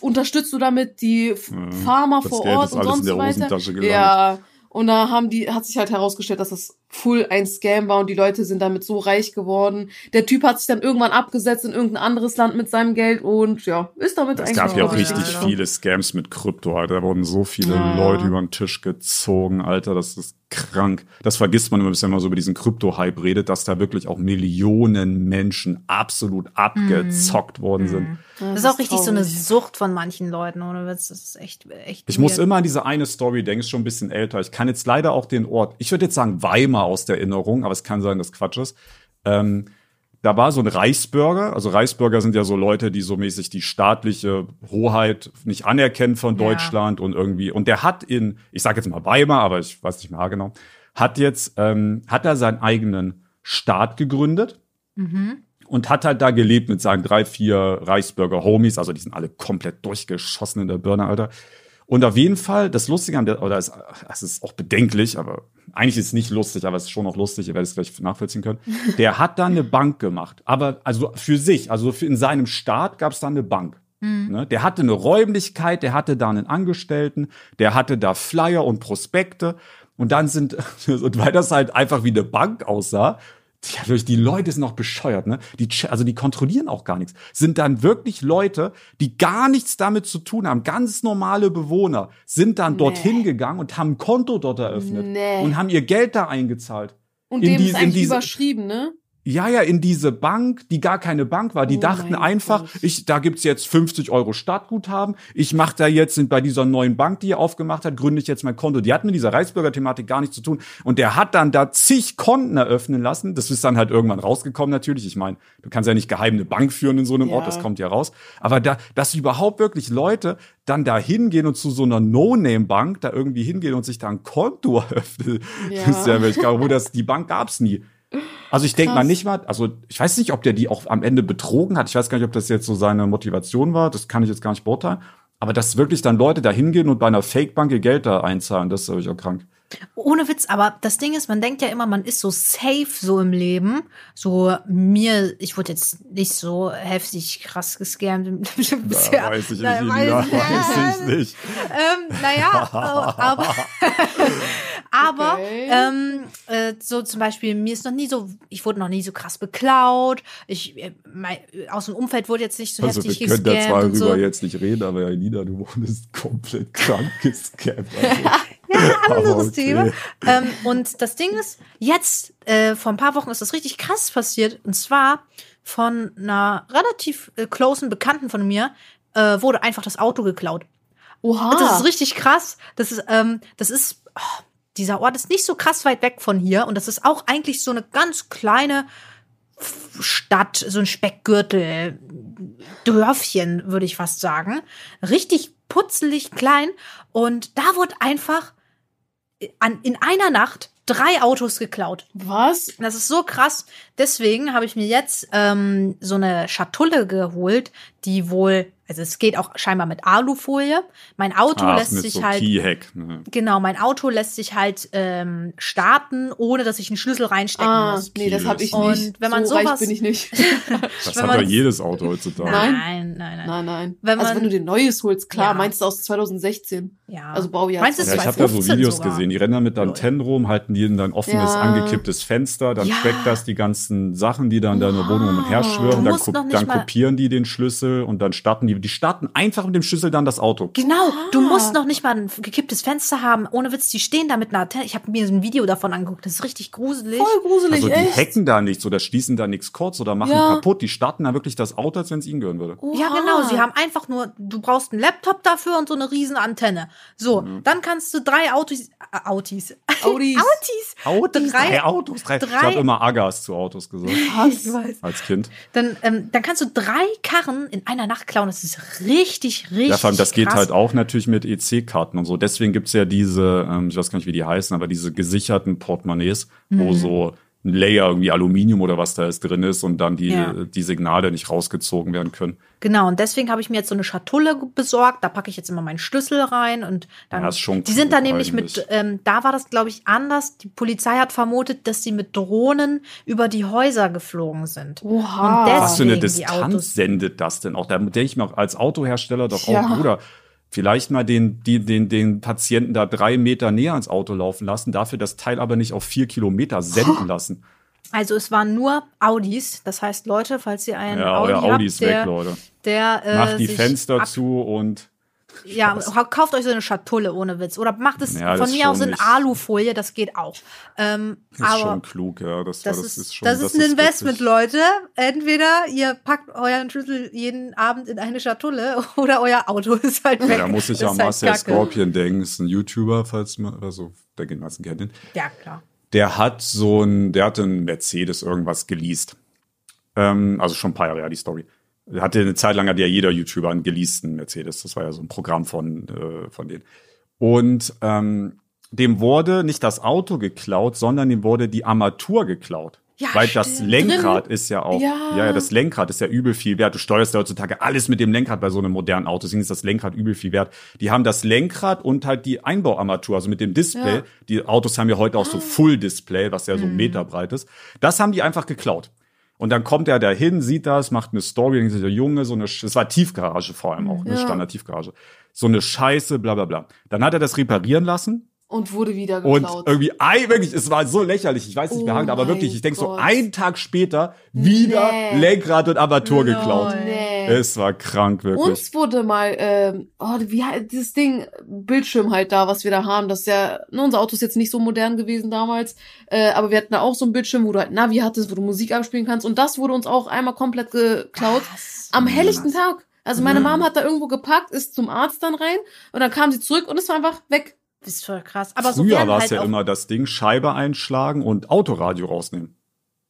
unterstützt du damit die Mhm. Farmer Das vor Geld Ort und sonst weiter. Ja, und da haben die, hat sich halt herausgestellt, dass das full ein Scam war und die Leute sind damit so reich geworden. Der Typ hat sich dann irgendwann abgesetzt in irgendein anderes Land mit seinem Geld und ja, ist damit Es eigentlich gab ja auch richtig ja. viele Scams mit Krypto, Alter. Da wurden so viele Ja. Leute über den Tisch gezogen, Alter. Das ist krank. Das vergisst man immer, bis man so über diesen Krypto-Hype redet, dass da wirklich auch Millionen Menschen absolut abgezockt worden sind. Ja, Das ist auch richtig so eine traurig. Sucht von manchen Leuten, oder? Das ist echt, echt. Ich muss weird. immer an diese eine Story denken, ist schon ein bisschen älter. Ich kann jetzt leider auch den Ort, ich würde jetzt sagen Weimar aus der Erinnerung, aber es kann sein, dass Quatsch ist. Ähm, da war so ein Reichsbürger, also Reichsbürger sind ja so Leute, die so mäßig die staatliche Hoheit nicht anerkennen von Ja. Deutschland und irgendwie, und der hat in, ich sage jetzt mal Weimar, aber ich weiß nicht mehr genau, hat jetzt, ähm, hat er seinen eigenen Staat gegründet Mhm. und hat halt da gelebt mit seinen drei, vier Reichsbürger-Homies. Also die sind alle komplett durchgeschossen in der Birne, Alter. Und auf jeden Fall, das Lustige an der, oder es, es ist auch bedenklich, aber eigentlich ist es nicht lustig, aber es ist schon auch lustig, ihr werdet es gleich nachvollziehen können. Der hat dann eine Bank gemacht, aber also für sich, also für in seinem Staat gab es dann eine Bank. Ne? Der hatte eine Räumlichkeit, der hatte da einen Angestellten, der hatte da Flyer und Prospekte und dann sind, *laughs* und weil das halt einfach wie eine Bank aussah, ja, durch die Leute sind auch bescheuert, ne? Die, also die kontrollieren auch gar nichts. Sind dann wirklich Leute, die gar nichts damit zu tun haben, ganz normale Bewohner, sind dann dorthin gegangen und haben ein Konto dort eröffnet Nee. und haben ihr Geld da eingezahlt. Und in dem die- ist eigentlich diese- überschrieben, ne? Ja, ja, in diese Bank, die gar keine Bank war. Die Oh dachten einfach, Gott. ich, da gibt's jetzt 50 Euro Startguthaben. Ich mache da jetzt bei dieser neuen Bank, die er aufgemacht hat, gründe ich jetzt mein Konto. Die hat mit dieser Reichsbürger-Thematik gar nichts zu tun. Und der hat dann da zig Konten eröffnen lassen. Das ist dann halt irgendwann rausgekommen natürlich. Ich meine, du kannst ja nicht geheim eine Bank führen in so einem Ja. Ort, das kommt ja raus. Aber da, dass überhaupt wirklich Leute dann da hingehen und zu so einer No-Name-Bank da irgendwie hingehen und sich da ein Konto *laughs* eröffnen, Ja. ist ja, ich glaube, wo das, die Bank gab's nie. Also ich denke mal nicht mal, also ich weiß nicht, ob der die auch am Ende betrogen hat. Ich weiß gar nicht, ob das jetzt so seine Motivation war. Das kann ich jetzt gar nicht beurteilen. Aber dass wirklich dann Leute da hingehen und bei einer Fake-Bank ihr Geld da einzahlen, das ist ich auch krank. Ohne Witz, aber das Ding ist, man denkt ja immer, man ist so safe so im Leben. So mir, ich wurde jetzt nicht so heftig krass gescammt bisher. *laughs* weiß ich nicht, Elina, weiß- weiß ich nicht. ähm, naja, aber, *laughs* *laughs* aber Okay. ähm, äh, so zum Beispiel, mir ist noch nie so, ich wurde noch nie so krass beklaut. Ich, äh, mein, aus dem Umfeld wurde jetzt nicht so Also wir heftig können da zwar darüber so. jetzt nicht reden, aber Elina, du wurdest *laughs* komplett krank gescampt. *laughs* Ja, Aber anderes okay. Thema. Ähm, und das Ding ist, jetzt, äh, vor ein paar Wochen ist das richtig krass passiert. Und zwar von einer relativ äh, closen Bekannten von mir äh, wurde einfach das Auto geklaut. Oha. Das ist richtig krass. Das ist, ähm, das ist, oh, dieser Ort ist nicht so krass weit weg von hier. Und das ist auch eigentlich so eine ganz kleine Stadt, so ein Speckgürtel, Dörfchen, würde ich fast sagen. Richtig putzelig klein. Und da wurde einfach an, in einer Nacht drei Autos geklaut. Was? Das ist so krass. Deswegen habe ich mir jetzt ähm, so eine Schatulle geholt, die wohl, also es geht auch scheinbar mit Alufolie. Mein Auto Ach, lässt sich so halt Keyhack. Ne? Genau, mein Auto lässt sich halt ähm, starten, ohne dass ich einen Schlüssel reinstecken Ah, muss. nee, das habe ich Und nicht. wenn man so reich sowas- bin ich nicht. *laughs* Das hat ja jedes Auto heutzutage. Nein. Nein, nein, nein. Nein, nein. Wenn also man- wenn du dir Neues holst, klar, Ja. meinst du aus 2016. Ja. Also Baujahr. Meins ist Ja, ich habe da so 2015 Videos sogar. gesehen. Die rennen da mit Antennen rum, halten die in ein offenes, Ja. angekipptes Fenster, dann Ja. steckt das die ganzen Sachen, die dann da in der Wohnung um und her Du schwirren, dann, ko dann kopieren die den Schlüssel und dann starten die, die starten einfach mit dem Schlüssel dann das Auto. Genau, du Ah. musst noch nicht mal ein gekipptes Fenster haben. Ohne Witz, die stehen da mit einer Antenne. Ich habe mir so ein Video davon angeguckt. Das ist richtig gruselig. Voll gruselig, Also die echt. hacken da nichts oder schließen da nichts kurz oder machen Ja. kaputt. Die starten da wirklich das Auto, als wenn es ihnen gehören würde. Ja, Oha. genau. Sie haben einfach nur, du brauchst einen Laptop dafür und so eine riesen Antenne. So, Mhm. dann kannst du drei Autos, äh, Autis. Audis. Autis. Autos, Drei- drei, Autos, drei. drei- Ich habe immer Agas zu Autos gesagt Ich weiß. als Kind. Dann, ähm, dann kannst du drei Karren in einer Nacht klauen. Das ist richtig, richtig Ja, vor allem, das geht krass. halt auch natürlich mit EC-Karten und so. Deswegen gibt's ja diese, ähm, ich weiß gar nicht, wie die heißen, aber diese gesicherten Portemonnaies, Mhm. wo so ein Layer, irgendwie Aluminium oder was da ist drin ist und dann die, Ja. die Signale nicht rausgezogen werden können. Genau, und deswegen habe ich mir jetzt so eine Schatulle besorgt. Da packe ich jetzt immer meinen Schlüssel rein und dann. Ja, ist schon die sind da nämlich eigentlich. mit, ähm, da war das, glaube ich, anders. Die Polizei hat vermutet, dass sie mit Drohnen über die Häuser geflogen sind. Oha. Und Was für eine Deswegen Distanz sendet das denn auch? Da denke ich mir auch als Autohersteller doch Ja. auch, Bruder, vielleicht mal den, die, den, den Patienten da drei Meter näher ans Auto laufen lassen, dafür das Teil aber nicht auf vier Kilometer senden *laughs* lassen. Also es waren nur Audis. Das heißt, Leute, falls ihr einen Ja, Audi euer Audi ist habt, der, weg, Leute. der äh, Macht die Fenster zu und Ja, kauft euch so eine Schatulle ohne Witz. Oder macht es Ja, das von ist mir aus in Alufolie, das geht auch. Ähm, das ist aber schon klug, ja. Das, war, das, das, ist, schon, das ist ein Investment, wirklich- Leute. Entweder ihr packt euren Schlüssel jeden Abend in eine Schatulle *laughs* oder euer Auto ist halt weg. Ja, da muss ich Das ja ist Marcel halt. Scorpion denken, ist ein YouTuber, falls man, also der den meisten kennt ihn. Ja, klar. Der hat so ein, der hatte einen Mercedes irgendwas geleast. Ähm, also schon ein paar Jahre her, die Story. Hatte eine Zeit lang hat ja jeder YouTuber einen geleasten Mercedes. Das war ja so ein Programm von, äh, von denen. Und ähm, dem wurde nicht das Auto geklaut, sondern dem wurde die Armatur geklaut. Ja, Weil das. Lenkrad ist ja auch, Ja. ja. ja, das Lenkrad ist ja übel viel wert. Du steuerst ja heutzutage alles mit dem Lenkrad bei so einem modernen Auto. Deswegen ist das Lenkrad übel viel wert. Die haben das Lenkrad und halt die Einbauarmatur, also mit dem Display. Ja. Die Autos haben ja heute auch so Full Display, was ja so einen Meter breit ist. Das haben die einfach geklaut. Und dann kommt er dahin, sieht das, macht eine Story, denkt sich, der Junge, so eine, es war Tiefgarage vor allem auch, eine Ja. Standard-Tiefgarage. So eine Scheiße, bla, bla, bla. Dann hat er das reparieren lassen Und wurde wieder und geklaut. irgendwie, ei, wirklich, es war so lächerlich, ich weiß nicht Oh hangt, aber wirklich, ich denke so, einen Tag später wieder Nee. Lenkrad und Armatur geklaut. nee. Es war krank, wirklich. Uns wurde mal, ähm, oh, wie heißt dieses Ding, Bildschirm halt da, was wir da haben. Das ist ja, ne, unser Auto ist jetzt nicht so modern gewesen damals, äh, aber wir hatten da auch so ein Bildschirm, wo du halt Navi hattest, wo du Musik abspielen kannst. Und das wurde uns auch einmal komplett geklaut. Was? Am helllichten Tag. Also meine Mhm. Mom hat da irgendwo gepackt, ist zum Arzt dann rein und dann kam sie zurück und es war einfach weg. Das ist voll krass. Aber so Früher werden war es halt ja immer das Ding, Scheibe einschlagen und Autoradio rausnehmen.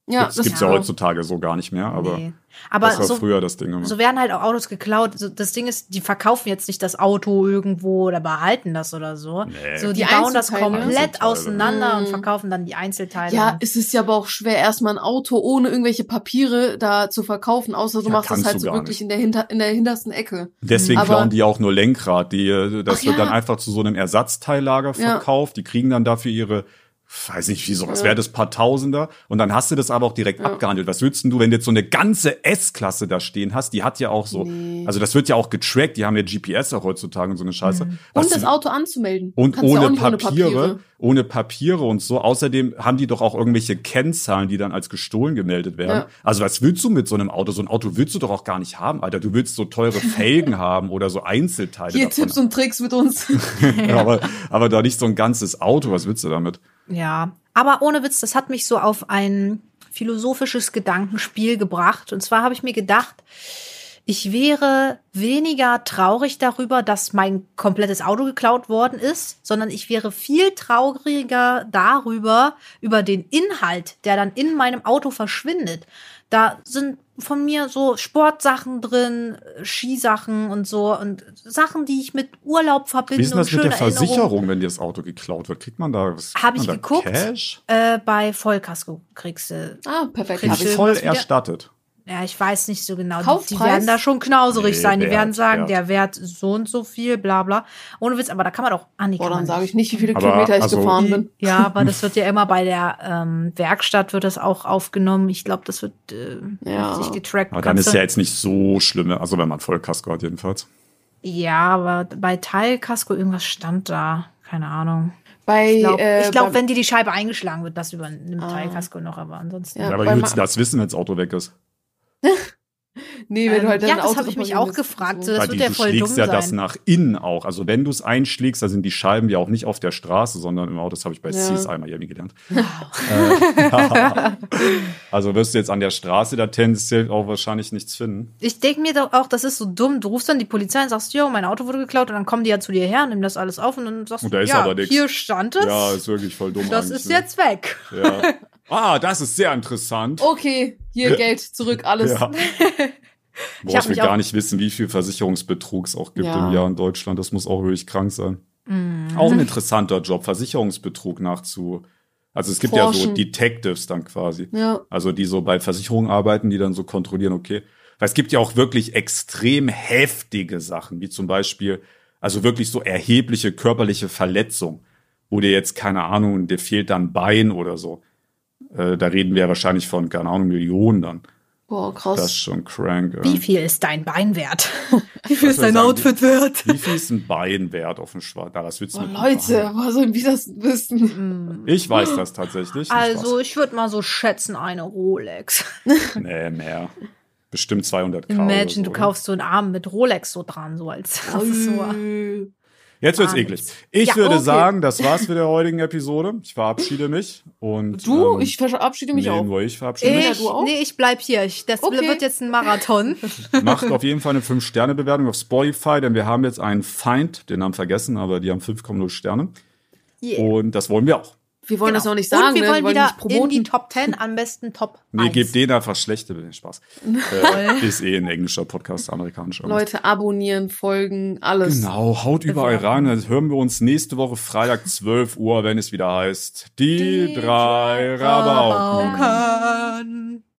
Ja, das gibt's ja. heutzutage so gar nicht mehr, aber nee. Aber das war so, früher das Ding immer. so werden halt auch Autos geklaut. So, das Ding ist, die verkaufen jetzt nicht das Auto irgendwo oder behalten das oder so. Nee. So, die, Die bauen das komplett auseinander und Mhm. verkaufen dann die Einzelteile. Ja, es ist ja aber auch schwer, erstmal ein Auto ohne irgendwelche Papiere da zu verkaufen, außer du Ja, machst das halt so wirklich nicht. in der, hinter, in der hintersten Ecke. Deswegen Aber- klauen die auch nur Lenkrad. Die, äh, das Ach wird ja. dann einfach zu so einem Ersatzteillager Ja. verkauft. Die kriegen dann dafür ihre, weiß nicht, wie so, was Ja. wäre das, paar Tausender. Und dann hast du das aber auch direkt Ja. abgehandelt. Was würdest du, wenn du jetzt so eine ganze S-Klasse da stehen hast? Die hat ja auch so, Nee. also das wird ja auch getrackt. Die haben ja GPS auch heutzutage und so eine Scheiße. Was Und das Auto anzumelden. und ja auch ohne Papiere, ohne Papiere, und so. Außerdem haben die doch auch irgendwelche Kennzahlen, die dann als gestohlen gemeldet werden. Ja. Also was willst du mit so einem Auto? So ein Auto willst du doch auch gar nicht haben, Alter. Du willst so teure Felgen *laughs* haben oder so Einzelteile Hier davon. Tipps und Tricks mit uns. *laughs* aber, *laughs* aber da nicht so ein ganzes Auto. Was willst du damit? Ja, aber ohne Witz, das hat mich so auf ein philosophisches Gedankenspiel gebracht. Und zwar habe ich mir gedacht, ich wäre weniger traurig darüber, dass mein komplettes Auto geklaut worden ist, sondern ich wäre viel trauriger darüber, über den Inhalt, der dann in meinem Auto verschwindet. Da sind von mir so Sportsachen drin, Skisachen und so und Sachen, die ich mit Urlaub verbinde. Wie ist das und mit der. Versicherung, wenn dir das Auto geklaut wird? Kriegt man da was? kriegt Hab ich geguckt. Cash? Äh, bei Vollkasko kriegst du. ah, perfekt. Kriegst Hab ich. Voll erstattet. Ja, ich weiß nicht so genau. Die, die Kaufpreis? werden da schon knauserig Nee, sein. Die Wert, werden sagen, Wert. der Wert so und so viel, bla bla. Ohne Witz, aber da kann man doch. Ah, nee, Boah, dann sage ich nicht, wie viele Aber, Kilometer ich also- gefahren bin. Ja, aber das wird ja immer bei der ähm, Werkstatt wird das auch aufgenommen. Ich glaube, das wird äh, Ja. richtig getrackt. Aber dann ist ja jetzt nicht so schlimm. Also wenn man Vollkasko hat jedenfalls. ja, aber bei Teilkasko irgendwas stand da. Keine Ahnung. Bei, Ich glaube, äh, glaub, wenn dir die Scheibe eingeschlagen wird, das übernimmt Ah. Teilkasko noch, aber ansonsten. Ja, Ja, aber bei wie willst du Ma- das wissen, wenn das Auto weg ist? *laughs* nee, wenn du halt Ähm, ja, das Auto hab ich mich auch gefragt. so. Das Weil wird die, ja du voll schlägst dumm ja das nach innen auch. Also wenn du es einschlägst, da sind die Scheiben ja auch nicht auf der Straße, sondern im Auto. Das habe ich bei Ja. CSI Miami gelernt. *laughs* äh, *laughs* also wirst du jetzt an der Straße da tendenziell auch wahrscheinlich nichts finden. Ich denke mir doch auch, das ist so dumm. Du rufst dann die Polizei und sagst, jo, mein Auto wurde geklaut und dann kommen die ja zu dir her, nehmen das alles auf und dann sagst Und du, da ist ja, hier stand es, Ja, ist wirklich voll dumm. das ist ne? jetzt weg. Ja. Ah, das ist sehr interessant. Okay, hier Geld zurück, alles. Ja. Boah, *laughs* ich will mich auch- gar nicht wissen, wie viel Versicherungsbetrug es auch gibt Ja. im Jahr in Deutschland. Das muss auch wirklich krank sein. Mhm. Auch ein interessanter Job, Versicherungsbetrug nachzu. Also es gibt ja so Forschen. Detectives dann quasi. Ja. Also die so bei Versicherungen arbeiten, die dann so kontrollieren, okay. Weil es gibt ja auch wirklich extrem heftige Sachen, wie zum Beispiel, also wirklich so erhebliche körperliche Verletzung, wo dir jetzt, keine Ahnung, dir fehlt dann Bein oder so. Äh, da reden wir ja wahrscheinlich von, keine Ahnung, Millionen dann. Boah, Das krass. ist schon crank. Ja. Wie viel ist dein Bein wert? *laughs* Wie viel ist dein sagen? Outfit wert? Wie viel ist ein Bein wert auf dem Schwarz? Da, was Boah, mit einem Leute, woher sollen wir das wissen? Bein? Ich weiß das tatsächlich. Also, ich würde mal so schätzen, eine Rolex. *laughs* Nee, mehr. Bestimmt 200 K. Imagine, so, du oder? kaufst so einen Arm mit Rolex so dran, so als. Das. Ui. Jetzt wird's eklig. Ich Ja, würde okay. sagen, das war's mit der heutigen Episode. Ich verabschiede mich. Und, Du, ähm, ich verabschiede mich nee, auch. nur ich verabschiede mich. Ja, Ich, du auch? nee, ich bleib hier. Ich, das Okay. wird jetzt ein Marathon. *laughs* Macht auf jeden Fall eine 5-Sterne-Bewertung auf Spotify, denn wir haben jetzt einen Feind, den haben vergessen, aber die haben 5,0 Sterne. Yeah. Und das wollen wir auch. Wir wollen Genau. das noch nicht sagen, Und wir ne? wollen wir wollen wieder nicht promoten. in die Top 10, am besten Top Nee, 1. gebt denen einfach schlechte nee, Spaß. *laughs* äh, ist eh ein englischer Podcast, amerikanischer. Leute abonnieren, folgen, alles. Genau, haut überall rein. Dann hören wir uns nächste Woche Freitag 12 Uhr, wenn es wieder heißt, die, drei Rabauken. Rabauken.